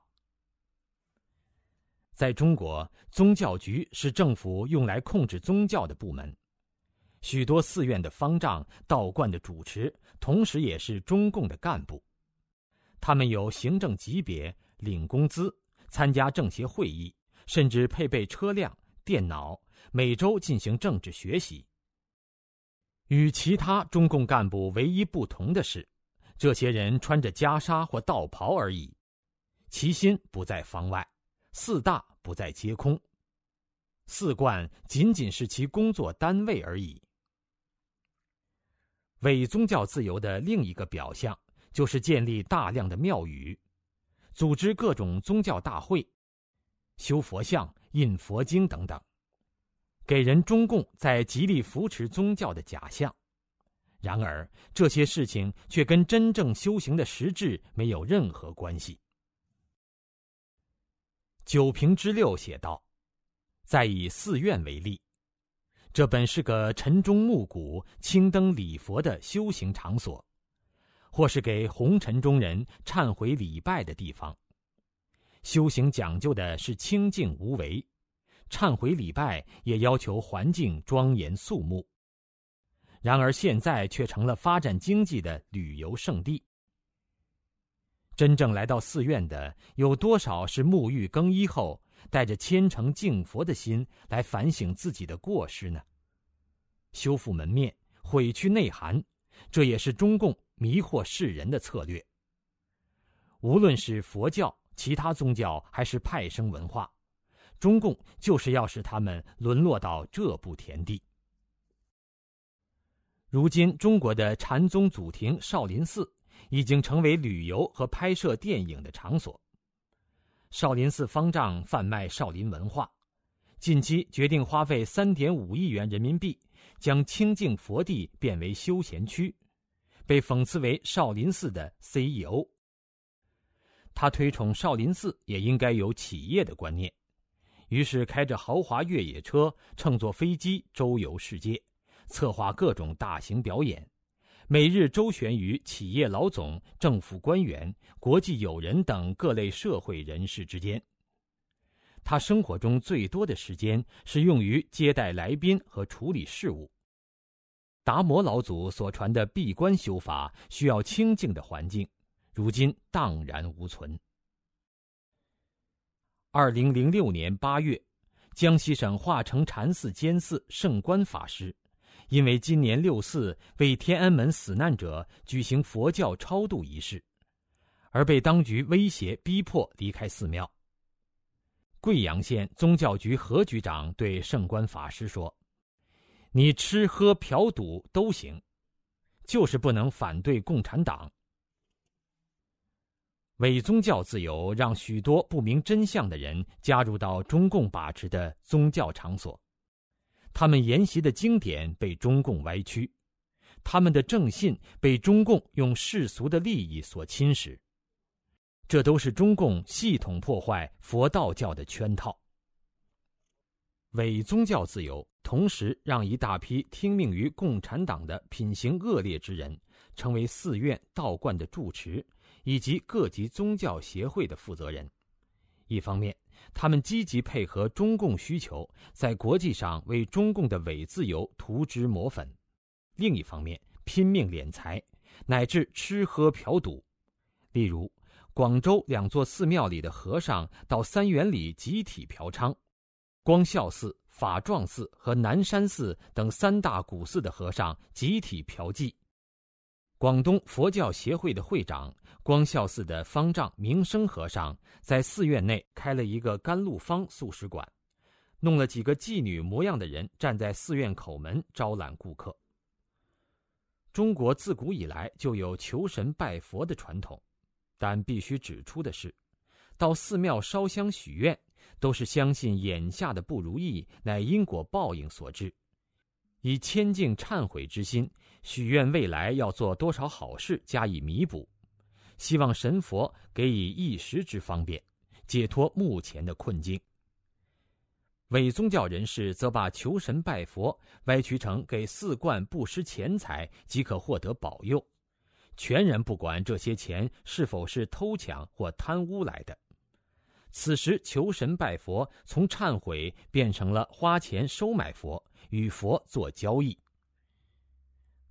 在中国，宗教局是政府用来控制宗教的部门。许多寺院的方丈、道观的主持，同时也是中共的干部。他们有行政级别，领工资，参加政协会议，甚至配备车辆、电脑，每周进行政治学习。与其他中共干部唯一不同的是，这些人穿着袈裟或道袍而已，其心不在方外，四大不在皆空，寺观仅仅是其工作单位而已。伪宗教自由的另一个表象，就是建立大量的庙宇，组织各种宗教大会，修佛像、印佛经等等，给人中共在极力扶持宗教的假象。然而，这些事情却跟真正修行的实质没有任何关系。九平之六写道：“再以寺院为例。”这本是个晨钟暮鼓、青灯礼佛的修行场所，或是给红尘中人忏悔礼拜的地方。修行讲究的是清净无为，忏悔礼拜也要求环境庄严肃穆。然而现在却成了发展经济的旅游胜地。真正来到寺院的有多少是沐浴更衣后，带着虔诚敬佛的心来反省自己的过失呢？修复门面，毁去内涵，这也是中共迷惑世人的策略。无论是佛教、其他宗教，还是派生文化，中共就是要使他们沦落到这步田地。如今，中国的禅宗祖庭少林寺已经成为旅游和拍摄电影的场所。少林寺方丈贩卖少林文化，近期决定花费三点五亿元人民币，将清净佛地变为休闲区，被讽刺为少林寺的 CEO。他推崇少林寺也应该有企业的观念，于是开着豪华越野车，乘坐飞机周游世界，策划各种大型表演，每日周旋于企业老总、政府官员、国际友人等各类社会人士之间。他生活中最多的时间是用于接待来宾和处理事务。达摩老祖所传的闭关修法，需要清静的环境。如今荡然无存。二零零六年八月，江西省化成禅寺监寺圣观法师，因为今年六四为天安门死难者举行佛教超度仪式，而被当局威胁逼迫离开寺庙。贵阳县宗教局何局长对圣观法师说：“你吃喝嫖赌都行，就是不能反对共产党。”伪宗教自由让许多不明真相的人加入到中共把持的宗教场所，他们研习的经典被中共歪曲，他们的正信被中共用世俗的利益所侵蚀，这都是中共系统破坏佛道教的圈套。伪宗教自由同时让一大批听命于共产党的品行恶劣之人，成为寺院道观的住持。以及各级宗教协会的负责人，一方面，他们积极配合中共需求，在国际上为中共的伪自由涂脂抹粉；另一方面，拼命敛财，乃至吃喝嫖赌。例如，广州两座寺庙里的和尚到三元里集体嫖娼，光孝寺、法幢寺和南山寺等三大古寺的和尚集体嫖妓。广东佛教协会的会长。光孝寺的方丈明生和尚在寺院内开了一个甘露坊素食馆，弄了几个妓女模样的人站在寺院口门招揽顾客。中国自古以来就有求神拜佛的传统，但必须指出的是，到寺庙烧香许愿，都是相信眼下的不如意乃因果报应所致，以谦敬忏悔之心许愿未来要做多少好事加以弥补。希望神佛给予一时之方便，解脱目前的困境。伪宗教人士则把求神拜佛歪曲成给寺观布施钱财即可获得保佑，全然不管这些钱是否是偷抢或贪污来的。此时求神拜佛从忏悔变成了花钱收买佛，与佛做交易。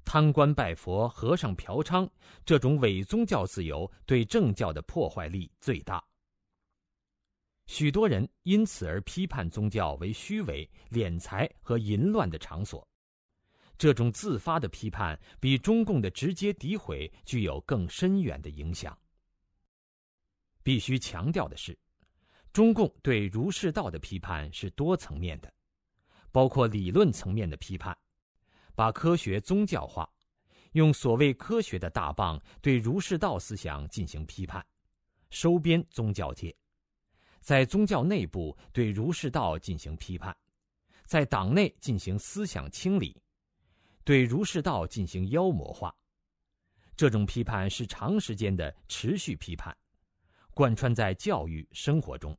贪官拜佛、和尚嫖娼，这种伪宗教自由对正教的破坏力最大。许多人因此而批判宗教为虚伪、敛财和淫乱的场所。这种自发的批判比中共的直接诋毁具有更深远的影响。必须强调的是，中共对儒释道的批判是多层面的，包括理论层面的批判。把科学宗教化，用所谓科学的大棒对儒释道思想进行批判，收编宗教界，在宗教内部对儒释道进行批判，在党内进行思想清理，对儒释道进行妖魔化。这种批判是长时间的持续批判，贯穿在教育生活中，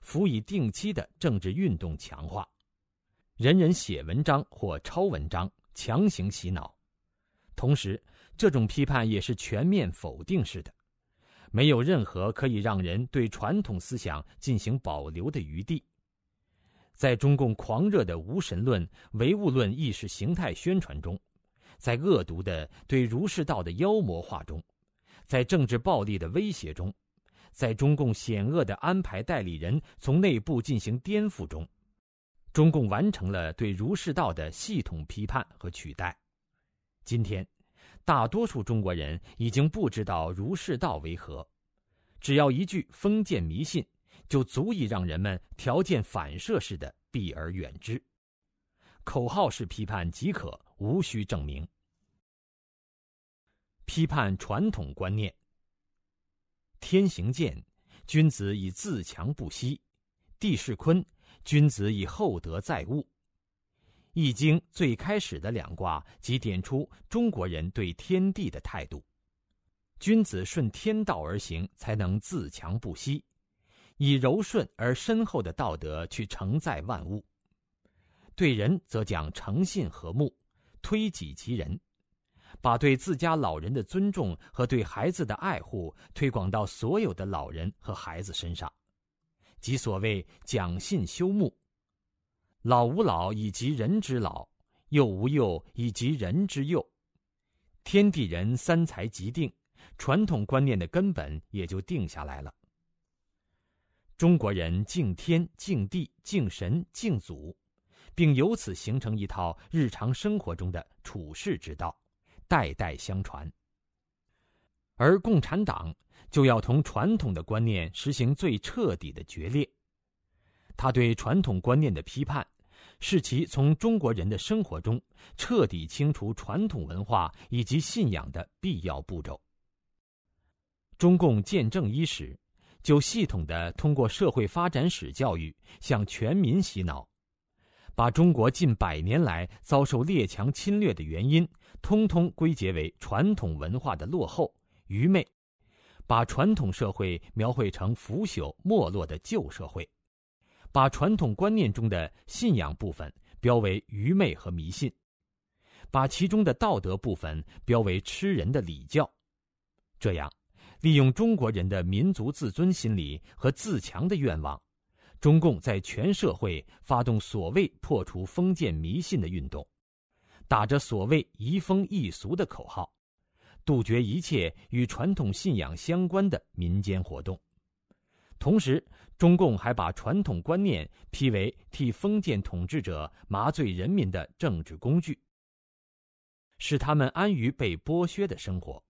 辅以定期的政治运动强化，人人写文章或抄文章。强行洗脑，同时，这种批判也是全面否定式的，没有任何可以让人对传统思想进行保留的余地。在中共狂热的无神论、唯物论意识形态宣传中，在恶毒的对儒释道的妖魔化中，在政治暴力的威胁中，在中共险恶的安排代理人从内部进行颠覆中，中共完成了对儒释道的系统批判和取代。今天，大多数中国人已经不知道儒释道为何，只要一句封建迷信，就足以让人们条件反射似的避而远之。口号式批判即可，无需证明。批判传统观念。天行健，君子以自强不息；地势坤，君子以厚德载物。易经最开始的两卦，即点出中国人对天地的态度：君子顺天道而行，才能自强不息，以柔顺而深厚的道德去承载万物。对人则讲诚信和睦，推己及人，把对自家老人的尊重和对孩子的爱护推广到所有的老人和孩子身上，即所谓讲信修睦。老吾老以及人之老，幼吾幼以及人之幼。天地人三才即定，传统观念的根本也就定下来了。中国人敬天、敬地、敬神、敬祖。并由此形成一套日常生活中的处世之道，代代相传。而共产党就要同传统的观念实行最彻底的决裂。他对传统观念的批判，是其从中国人的生活中彻底清除传统文化以及信仰的必要步骤。中共建政伊始，就系统的通过社会发展史教育向全民洗脑。把中国近百年来遭受列强侵略的原因，通通归结为传统文化的落后、愚昧，把传统社会描绘成腐朽没落的旧社会，把传统观念中的信仰部分标为愚昧和迷信，把其中的道德部分标为吃人的礼教，这样，利用中国人的民族自尊心理和自强的愿望。中共在全社会发动所谓破除封建迷信的运动，打着所谓移风易俗的口号，杜绝一切与传统信仰相关的民间活动。同时，中共还把传统观念批为替封建统治者麻醉人民的政治工具，使他们安于被剥削的生活；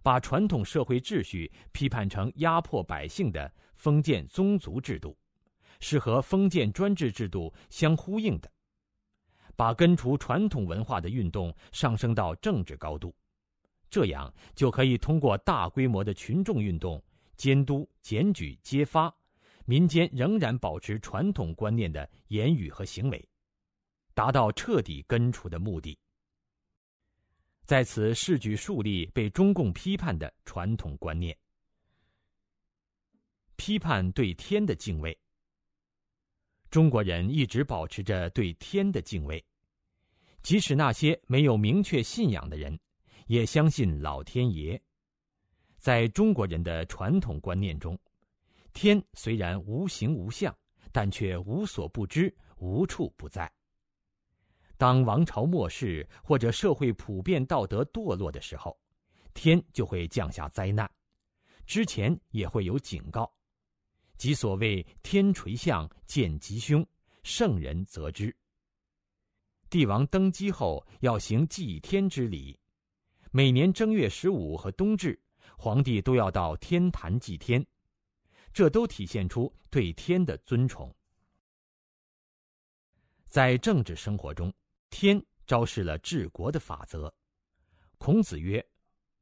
把传统社会秩序批判成压迫百姓的封建宗族制度。是和封建专制制度相呼应的，把根除传统文化的运动上升到政治高度，这样就可以通过大规模的群众运动监督、检举、揭发民间仍然保持传统观念的言语和行为，达到彻底根除的目的。在此试举数例被中共批判的传统观念：批判对天的敬畏。中国人一直保持着对天的敬畏，即使那些没有明确信仰的人，也相信老天爷。在中国人的传统观念中，天虽然无形无相，但却无所不知、无处不在。当王朝末世或者社会普遍道德堕落的时候，天就会降下灾难，之前也会有警告。即所谓天垂象见吉凶，圣人则知。帝王登基后要行祭天之礼，每年正月十五和冬至，皇帝都要到天坛祭天，这都体现出对天的尊崇。在政治生活中，天昭示了治国的法则。孔子曰：“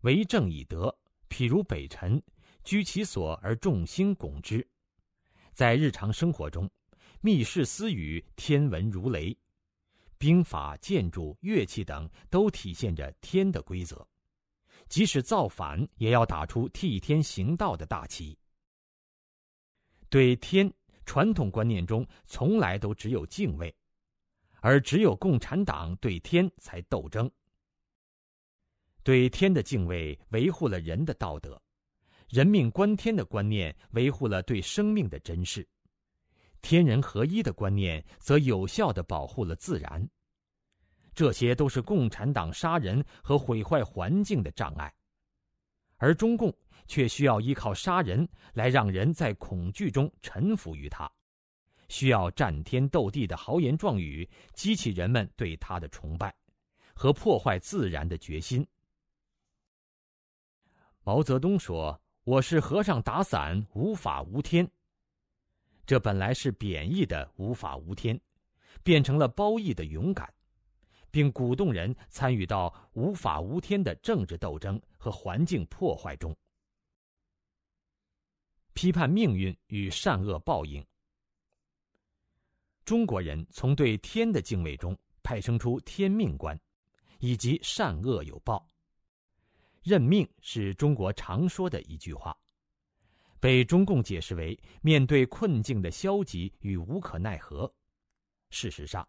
为政以德，譬如北辰，居其所而众星拱之。”在日常生活中，密室私语，天文如雷；兵法、建筑、乐器等都体现着天的规则。即使造反，也要打出替天行道的大旗。对天，传统观念中从来都只有敬畏，而只有共产党对天才斗争。对天的敬畏，维护了人的道德。人命关天的观念维护了对生命的珍视，天人合一的观念则有效的保护了自然。这些都是共产党杀人和毁坏环境的障碍，而中共却需要依靠杀人来让人在恐惧中臣服于他，需要战天斗地的豪言壮语激起人们对他的崇拜，和破坏自然的决心。毛泽东说：“我是和尚打伞，无法无天。”这本来是贬义的“无法无天”，变成了褒义的勇敢，并鼓动人参与到无法无天的政治斗争和环境破坏中。批判命运与善恶报应。中国人从对天的敬畏中派生出天命观，以及善恶有报。认命是中国常说的一句话。被中共解释为面对困境的消极与无可奈何。事实上，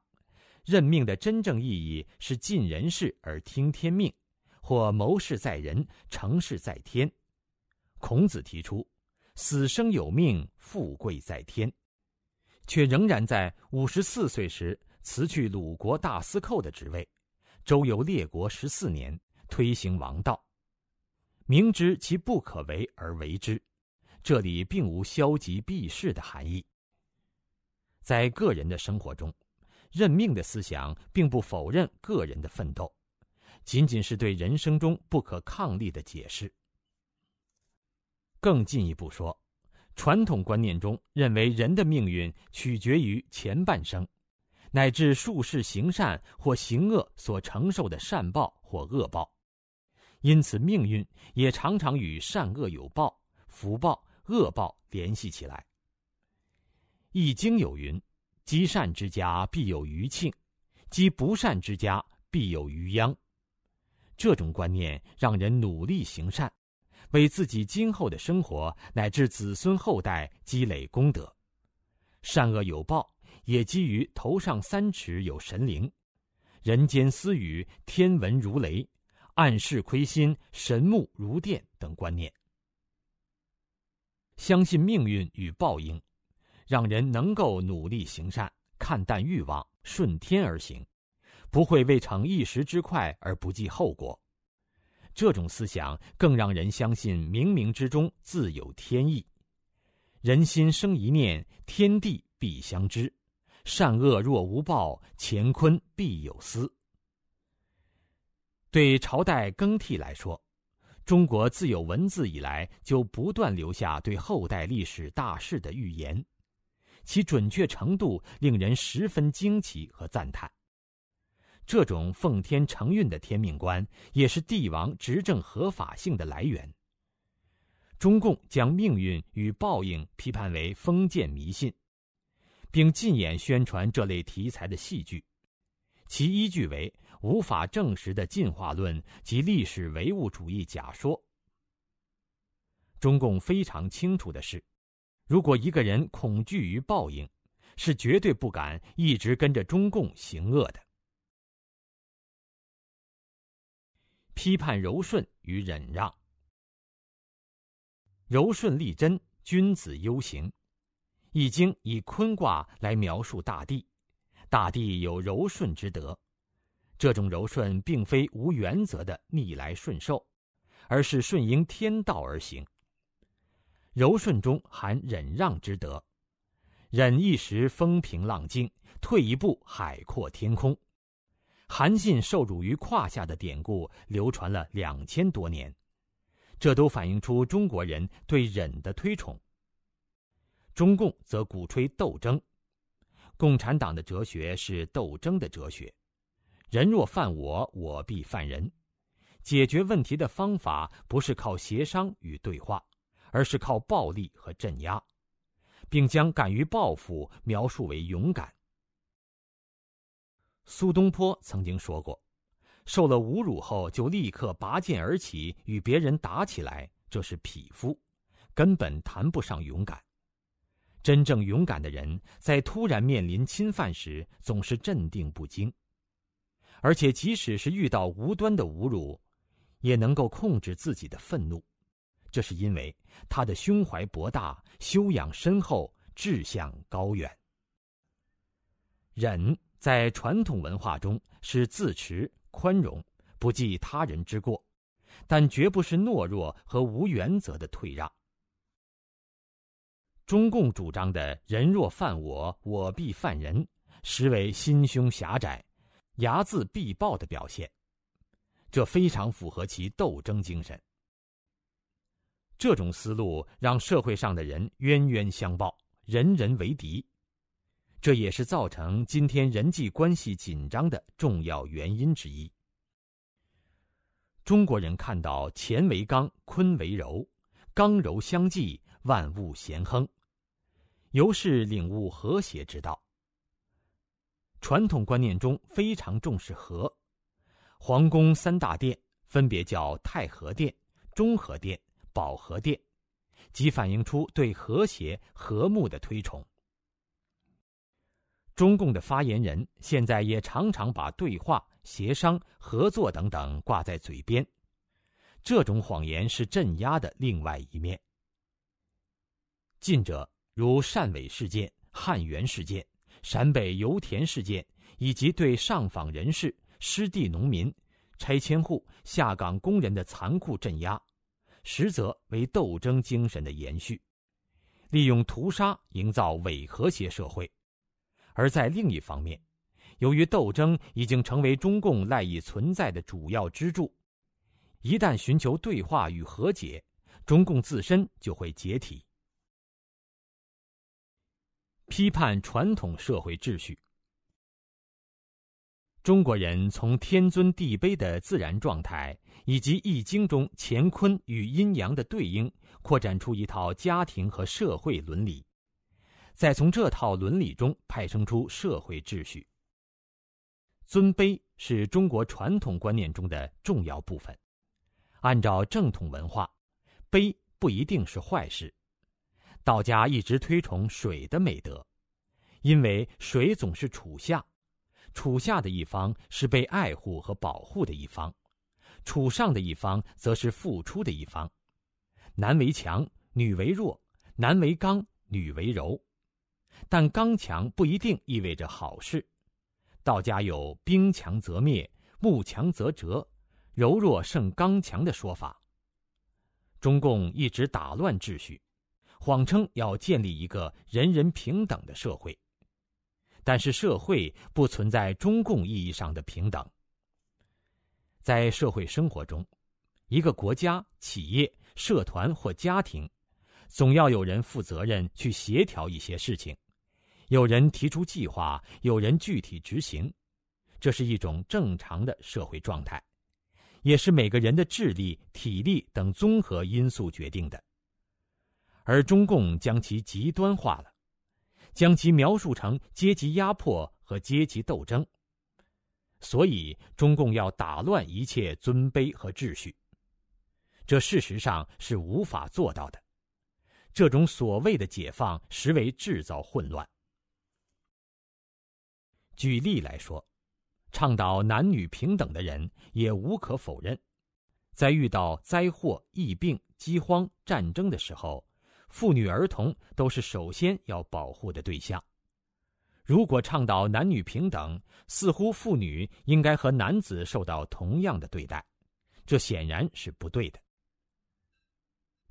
认命的真正意义是尽人事而听天命，或谋事在人，成事在天。孔子提出“死生有命，富贵在天”，却仍然在五十四岁时辞去鲁国大司寇的职位，周游列国十四年，推行王道。明知其不可为而为之。这里并无消极避世的含义。在个人的生活中，认命的思想并不否认个人的奋斗，仅仅是对人生中不可抗力的解释。更进一步说，传统观念中认为人的命运取决于前半生，乃至术士行善或行恶所承受的善报或恶报，因此命运也常常与善恶有报、福报。恶报联系起来，《易经》有云：“积善之家必有余庆，积不善之家必有余殃。”这种观念让人努力行善，为自己今后的生活乃至子孙后代积累功德。善恶有报，也基于头上三尺有神灵，人间私语天文如雷，暗室亏心神目如电等观念。相信命运与报应，让人能够努力行善，看淡欲望，顺天而行，不会为逞一时之快而不计后果。这种思想更让人相信冥冥之中自有天意。人心生一念，天地必相知。善恶若无报，乾坤必有私。对朝代更替来说。中国自有文字以来，就不断留下对后代历史大事的预言，其准确程度令人十分惊奇和赞叹。这种奉天承运的天命观，也是帝王执政合法性的来源。中共将命运与报应批判为封建迷信，并禁演宣传这类题材的戏剧，其依据为。无法证实的进化论及历史唯物主义假说。中共非常清楚的是，如果一个人恐惧于报应，是绝对不敢一直跟着中共行恶的。批判柔顺与忍让，柔顺立真，君子忧行。《易经》以坤卦来描述大地，大地有柔顺之德。这种柔顺并非无原则的逆来顺受，而是顺应天道而行。柔顺中含忍让之德，忍一时风平浪静，退一步海阔天空。韩信受辱于胯下的典故流传了两千多年，这都反映出中国人对忍的推崇。中共则鼓吹斗争，共产党的哲学是斗争的哲学。人若犯我，我必犯人。解决问题的方法不是靠协商与对话，而是靠暴力和镇压，并将敢于报复描述为勇敢。苏东坡曾经说过：“受了侮辱后就立刻拔剑而起，与别人打起来，这是匹夫，根本谈不上勇敢。真正勇敢的人，在突然面临侵犯时，总是镇定不惊。”而且，即使是遇到无端的侮辱，也能够控制自己的愤怒，这是因为他的胸怀博大、修养深厚、志向高远。忍在传统文化中是自持、宽容，不计他人之过，但绝不是懦弱和无原则的退让。中共主张的“人若犯我，我必犯人”，实为心胸狭窄、睚眦必报的表现。这非常符合其斗争精神。这种思路让社会上的人冤冤相报，人人为敌，这也是造成今天人际关系紧张的重要原因之一。中国人看到乾为刚，坤为柔，刚柔相济，万物咸亨。由是领悟和谐之道。传统观念中非常重视和，皇宫三大殿分别叫太和殿、中和殿、保和殿，即反映出对和谐和睦的推崇。中共的发言人现在也常常把对话、协商、合作等等挂在嘴边，这种谎言是镇压的另外一面。近者。如汕尾事件、汉源事件、陕北油田事件，以及对上访人士、失地农民、拆迁户、下岗工人的残酷镇压，实则为斗争精神的延续，利用屠杀营造伪和谐社会；而在另一方面，由于斗争已经成为中共赖以存在的主要支柱，一旦寻求对话与和解，中共自身就会解体。批判传统社会秩序。中国人从天尊地卑的自然状态，以及《易经》中乾坤与阴阳的对应，扩展出一套家庭和社会伦理，再从这套伦理中派生出社会秩序。尊卑是中国传统观念中的重要部分。按照正统文化，卑不一定是坏事。道家一直推崇水的美德，因为水总是处下，处下的一方是被爱护和保护的一方，处上的一方则是付出的一方。男为强，女为弱；男为刚，女为柔。但刚强不一定意味着好事。道家有“兵强则灭，木强则折，柔弱胜刚强”的说法。中共一直打乱秩序。谎称要建立一个人人平等的社会，但是社会不存在中共意义上的平等。在社会生活中，一个国家、企业、社团或家庭，总要有人负责任去协调一些事情，有人提出计划，有人具体执行，这是一种正常的社会状态，也是每个人的智力、体力等综合因素决定的。而中共将其极端化了，将其描述成阶级压迫和阶级斗争。所以，中共要打乱一切尊卑和秩序，这事实上是无法做到的。这种所谓的解放，实为制造混乱。举例来说，倡导男女平等的人也无可否认，在遇到灾祸、疫病、饥荒、战争的时候。妇女儿童都是首先要保护的对象。如果倡导男女平等，似乎妇女应该和男子受到同样的对待，这显然是不对的。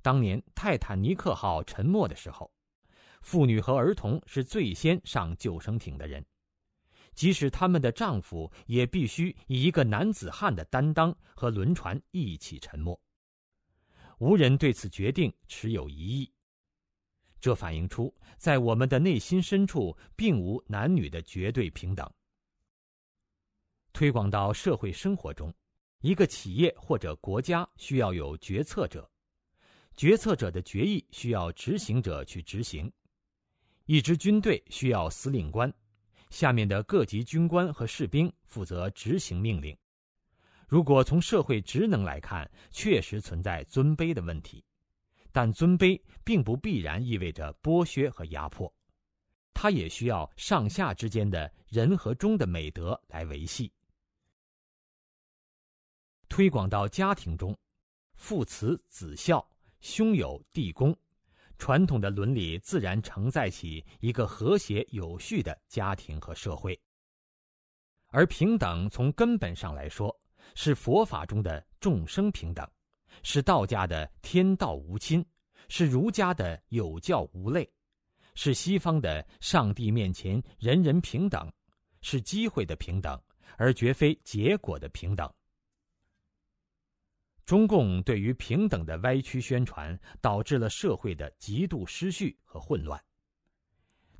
当年泰坦尼克号沉没的时候，妇女和儿童是最先上救生艇的人，即使他们的丈夫也必须以一个男子汉的担当和轮船一起沉没。无人对此决定持有疑义。这反映出，在我们的内心深处，并无男女的绝对平等。推广到社会生活中，一个企业或者国家需要有决策者，决策者的决议需要执行者去执行。一支军队需要司令官，下面的各级军官和士兵负责执行命令。如果从社会职能来看，确实存在尊卑的问题。但尊卑并不必然意味着剥削和压迫，它也需要上下之间的人和忠的美德来维系。推广到家庭中，父慈子孝，兄友弟恭，传统的伦理自然承载起一个和谐有序的家庭和社会。而平等从根本上来说，是佛法中的众生平等。是道家的天道无亲，是儒家的有教无类，是西方的上帝面前人人平等，是机会的平等，而绝非结果的平等。中共对于平等的歪曲宣传，导致了社会的极度失序和混乱。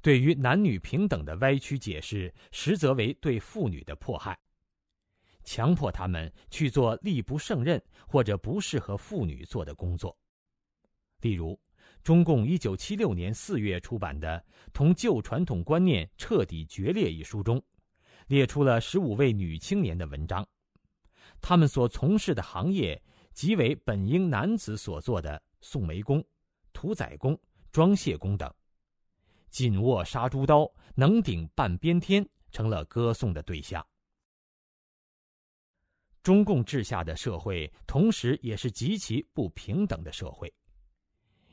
对于男女平等的歪曲解释，实则为对妇女的迫害，强迫他们去做力不胜任或者不适合妇女做的工作。例如，中共一九七六年四月出版的《同旧传统观念彻底决裂》一书中，列出了十五位女青年的文章，她们所从事的行业。即为本应男子所做的送煤工、屠宰工、装卸工等，紧握杀猪刀，能顶半边天，成了歌颂的对象。中共治下的社会，同时也是极其不平等的社会。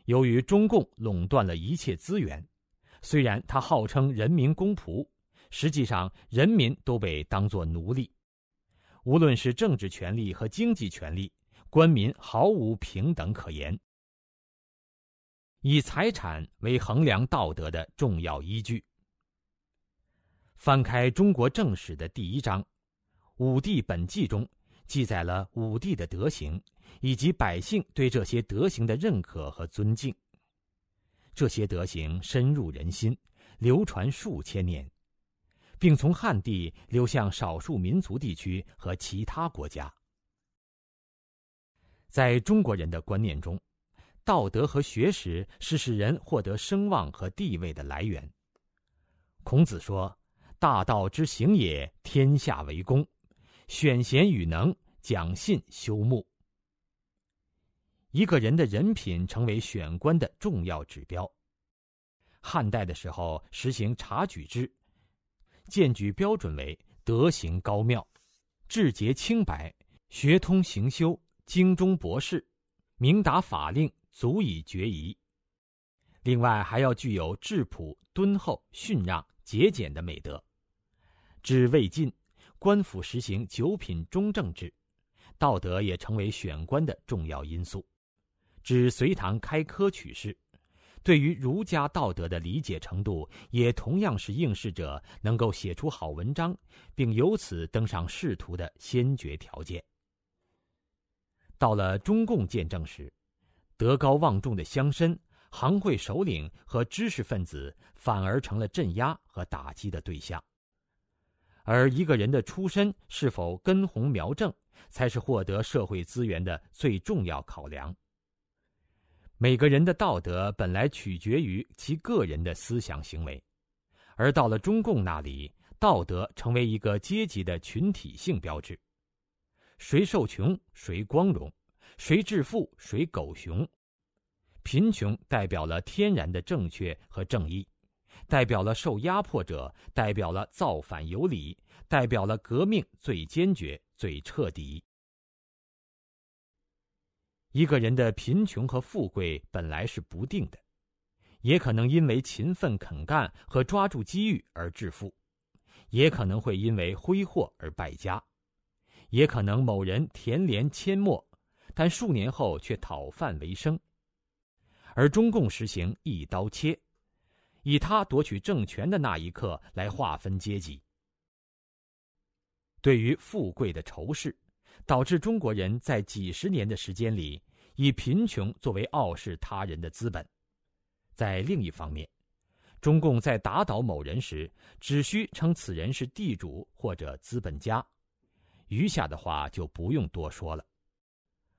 由于中共垄断了一切资源，虽然他号称人民公仆，实际上人民都被当作奴隶，无论是政治权利和经济权利。官民毫无平等可言。以财产为衡量道德的重要依据。翻开中国正史的第一章《武帝本纪》中，记载了武帝的德行，以及百姓对这些德行的认可和尊敬。这些德行深入人心，流传数千年，并从汉地流向少数民族地区和其他国家。在中国人的观念中，道德和学识是使人获得声望和地位的来源。孔子说：“大道之行也，天下为公；选贤与能，讲信修睦。”一个人的人品成为选官的重要指标。汉代的时候实行察举制，荐举标准为德行高妙、志节清白、学通行修。精忠博士，明达法令，足以决疑。另外，还要具有质朴、敦厚、逊让、节俭的美德。至魏晋，官府实行九品中正制，道德也成为选官的重要因素。至隋唐开科取士，对于儒家道德的理解程度，也同样是应试者能够写出好文章，并由此登上仕途的先决条件。到了中共建政时，德高望重的乡绅、行会首领和知识分子反而成了镇压和打击的对象。而一个人的出身是否根红苗正，才是获得社会资源的最重要考量。每个人的道德本来取决于其个人的思想行为，而到了中共那里，道德成为一个阶级的群体性标志。谁受穷谁光荣，谁致富谁狗熊。贫穷代表了天然的正确和正义，代表了受压迫者，代表了造反有理，代表了革命最坚决、最彻底。一个人的贫穷和富贵本来是不定的，也可能因为勤奋肯干和抓住机遇而致富，也可能会因为挥霍而败家。也可能某人田连阡陌，但数年后却讨饭为生。而中共实行一刀切，以他夺取政权的那一刻来划分阶级。对于富贵的仇视，导致中国人在几十年的时间里以贫穷作为傲视他人的资本。在另一方面，中共在打倒某人时，只需称此人是地主或者资本家。余下的话就不用多说了。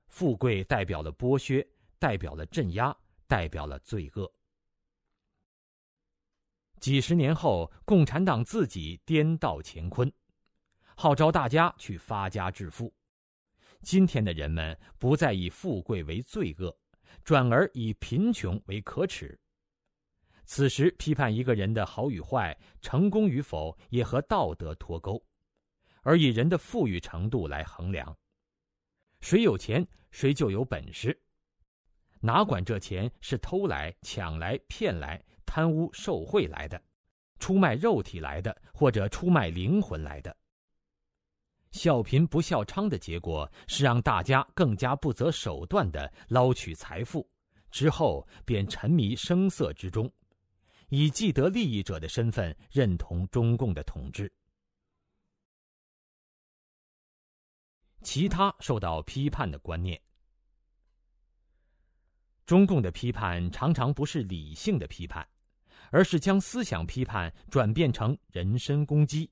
富贵代表了剥削，代表了镇压，代表了罪恶。几十年后，共产党自己颠倒乾坤，号召大家去发家致富。今天的人们不再以富贵为罪恶，转而以贫穷为可耻。此时批判一个人的好与坏、成功与否，也和道德脱钩。而以人的富裕程度来衡量，谁有钱谁就有本事，哪管这钱是偷来、抢来、骗来、贪污受贿来的，出卖肉体来的，或者出卖灵魂来的。笑贫不笑娼的结果是让大家更加不择手段的捞取财富，之后便沉迷声色之中，以既得利益者的身份认同中共的统治。其他受到批判的观念，中共的批判常常不是理性的批判，而是将思想批判转变成人身攻击。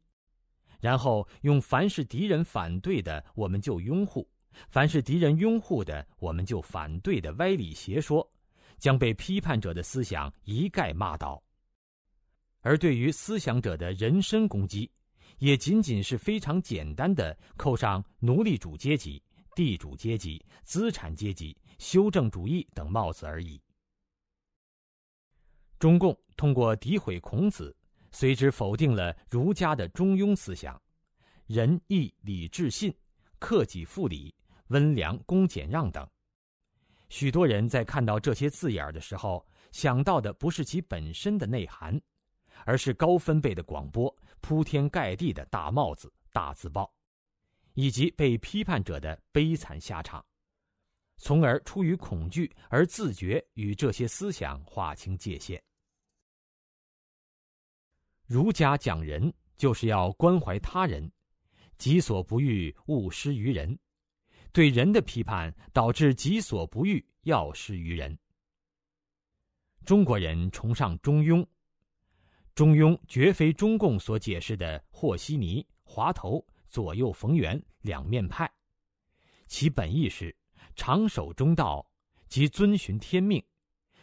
然后用凡是敌人反对的，我们就拥护；凡是敌人拥护的，我们就反对的歪理邪说，将被批判者的思想一概骂倒。而对于思想者的人身攻击，也仅仅是非常简单的扣上奴隶主阶级、地主阶级、资产阶级、修正主义等帽子而已。中共通过诋毁孔子。随之否定了儒家的中庸思想，仁义礼智信、克己复礼、温良恭俭让等。许多人在看到这些字眼的时候，想到的不是其本身的内涵，而是高分贝的广播、铺天盖地的大帽子、大字报，以及被批判者的悲惨下场，从而出于恐惧而自觉与这些思想划清界限。儒家讲仁，就是要关怀他人，己所不欲，勿施于人。对人的批判，导致己所不欲，要施于人。中国人崇尚中庸，中庸绝非中共所解释的和稀泥、滑头、左右逢源、两面派，其本意是长守中道，即遵循天命，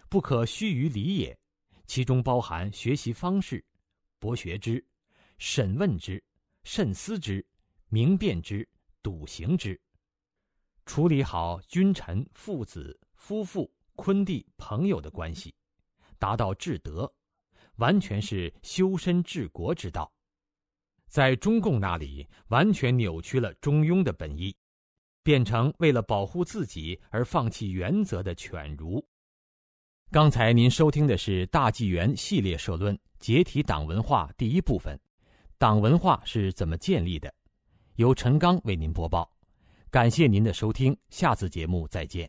不可虚于理也。其中包含学习方式。博学之，审问之，慎思之，明辨之，笃行之，处理好君臣、父子、夫妇、坤弟、朋友的关系，达到至德，完全是修身治国之道。在中共那里，完全扭曲了中庸的本意，变成为了保护自己而放弃原则的犬儒。刚才您收听的是大纪元系列社论。解体党文化第一部分，党文化是怎么建立的？由陈刚为您播报，感谢您的收听，下次节目再见。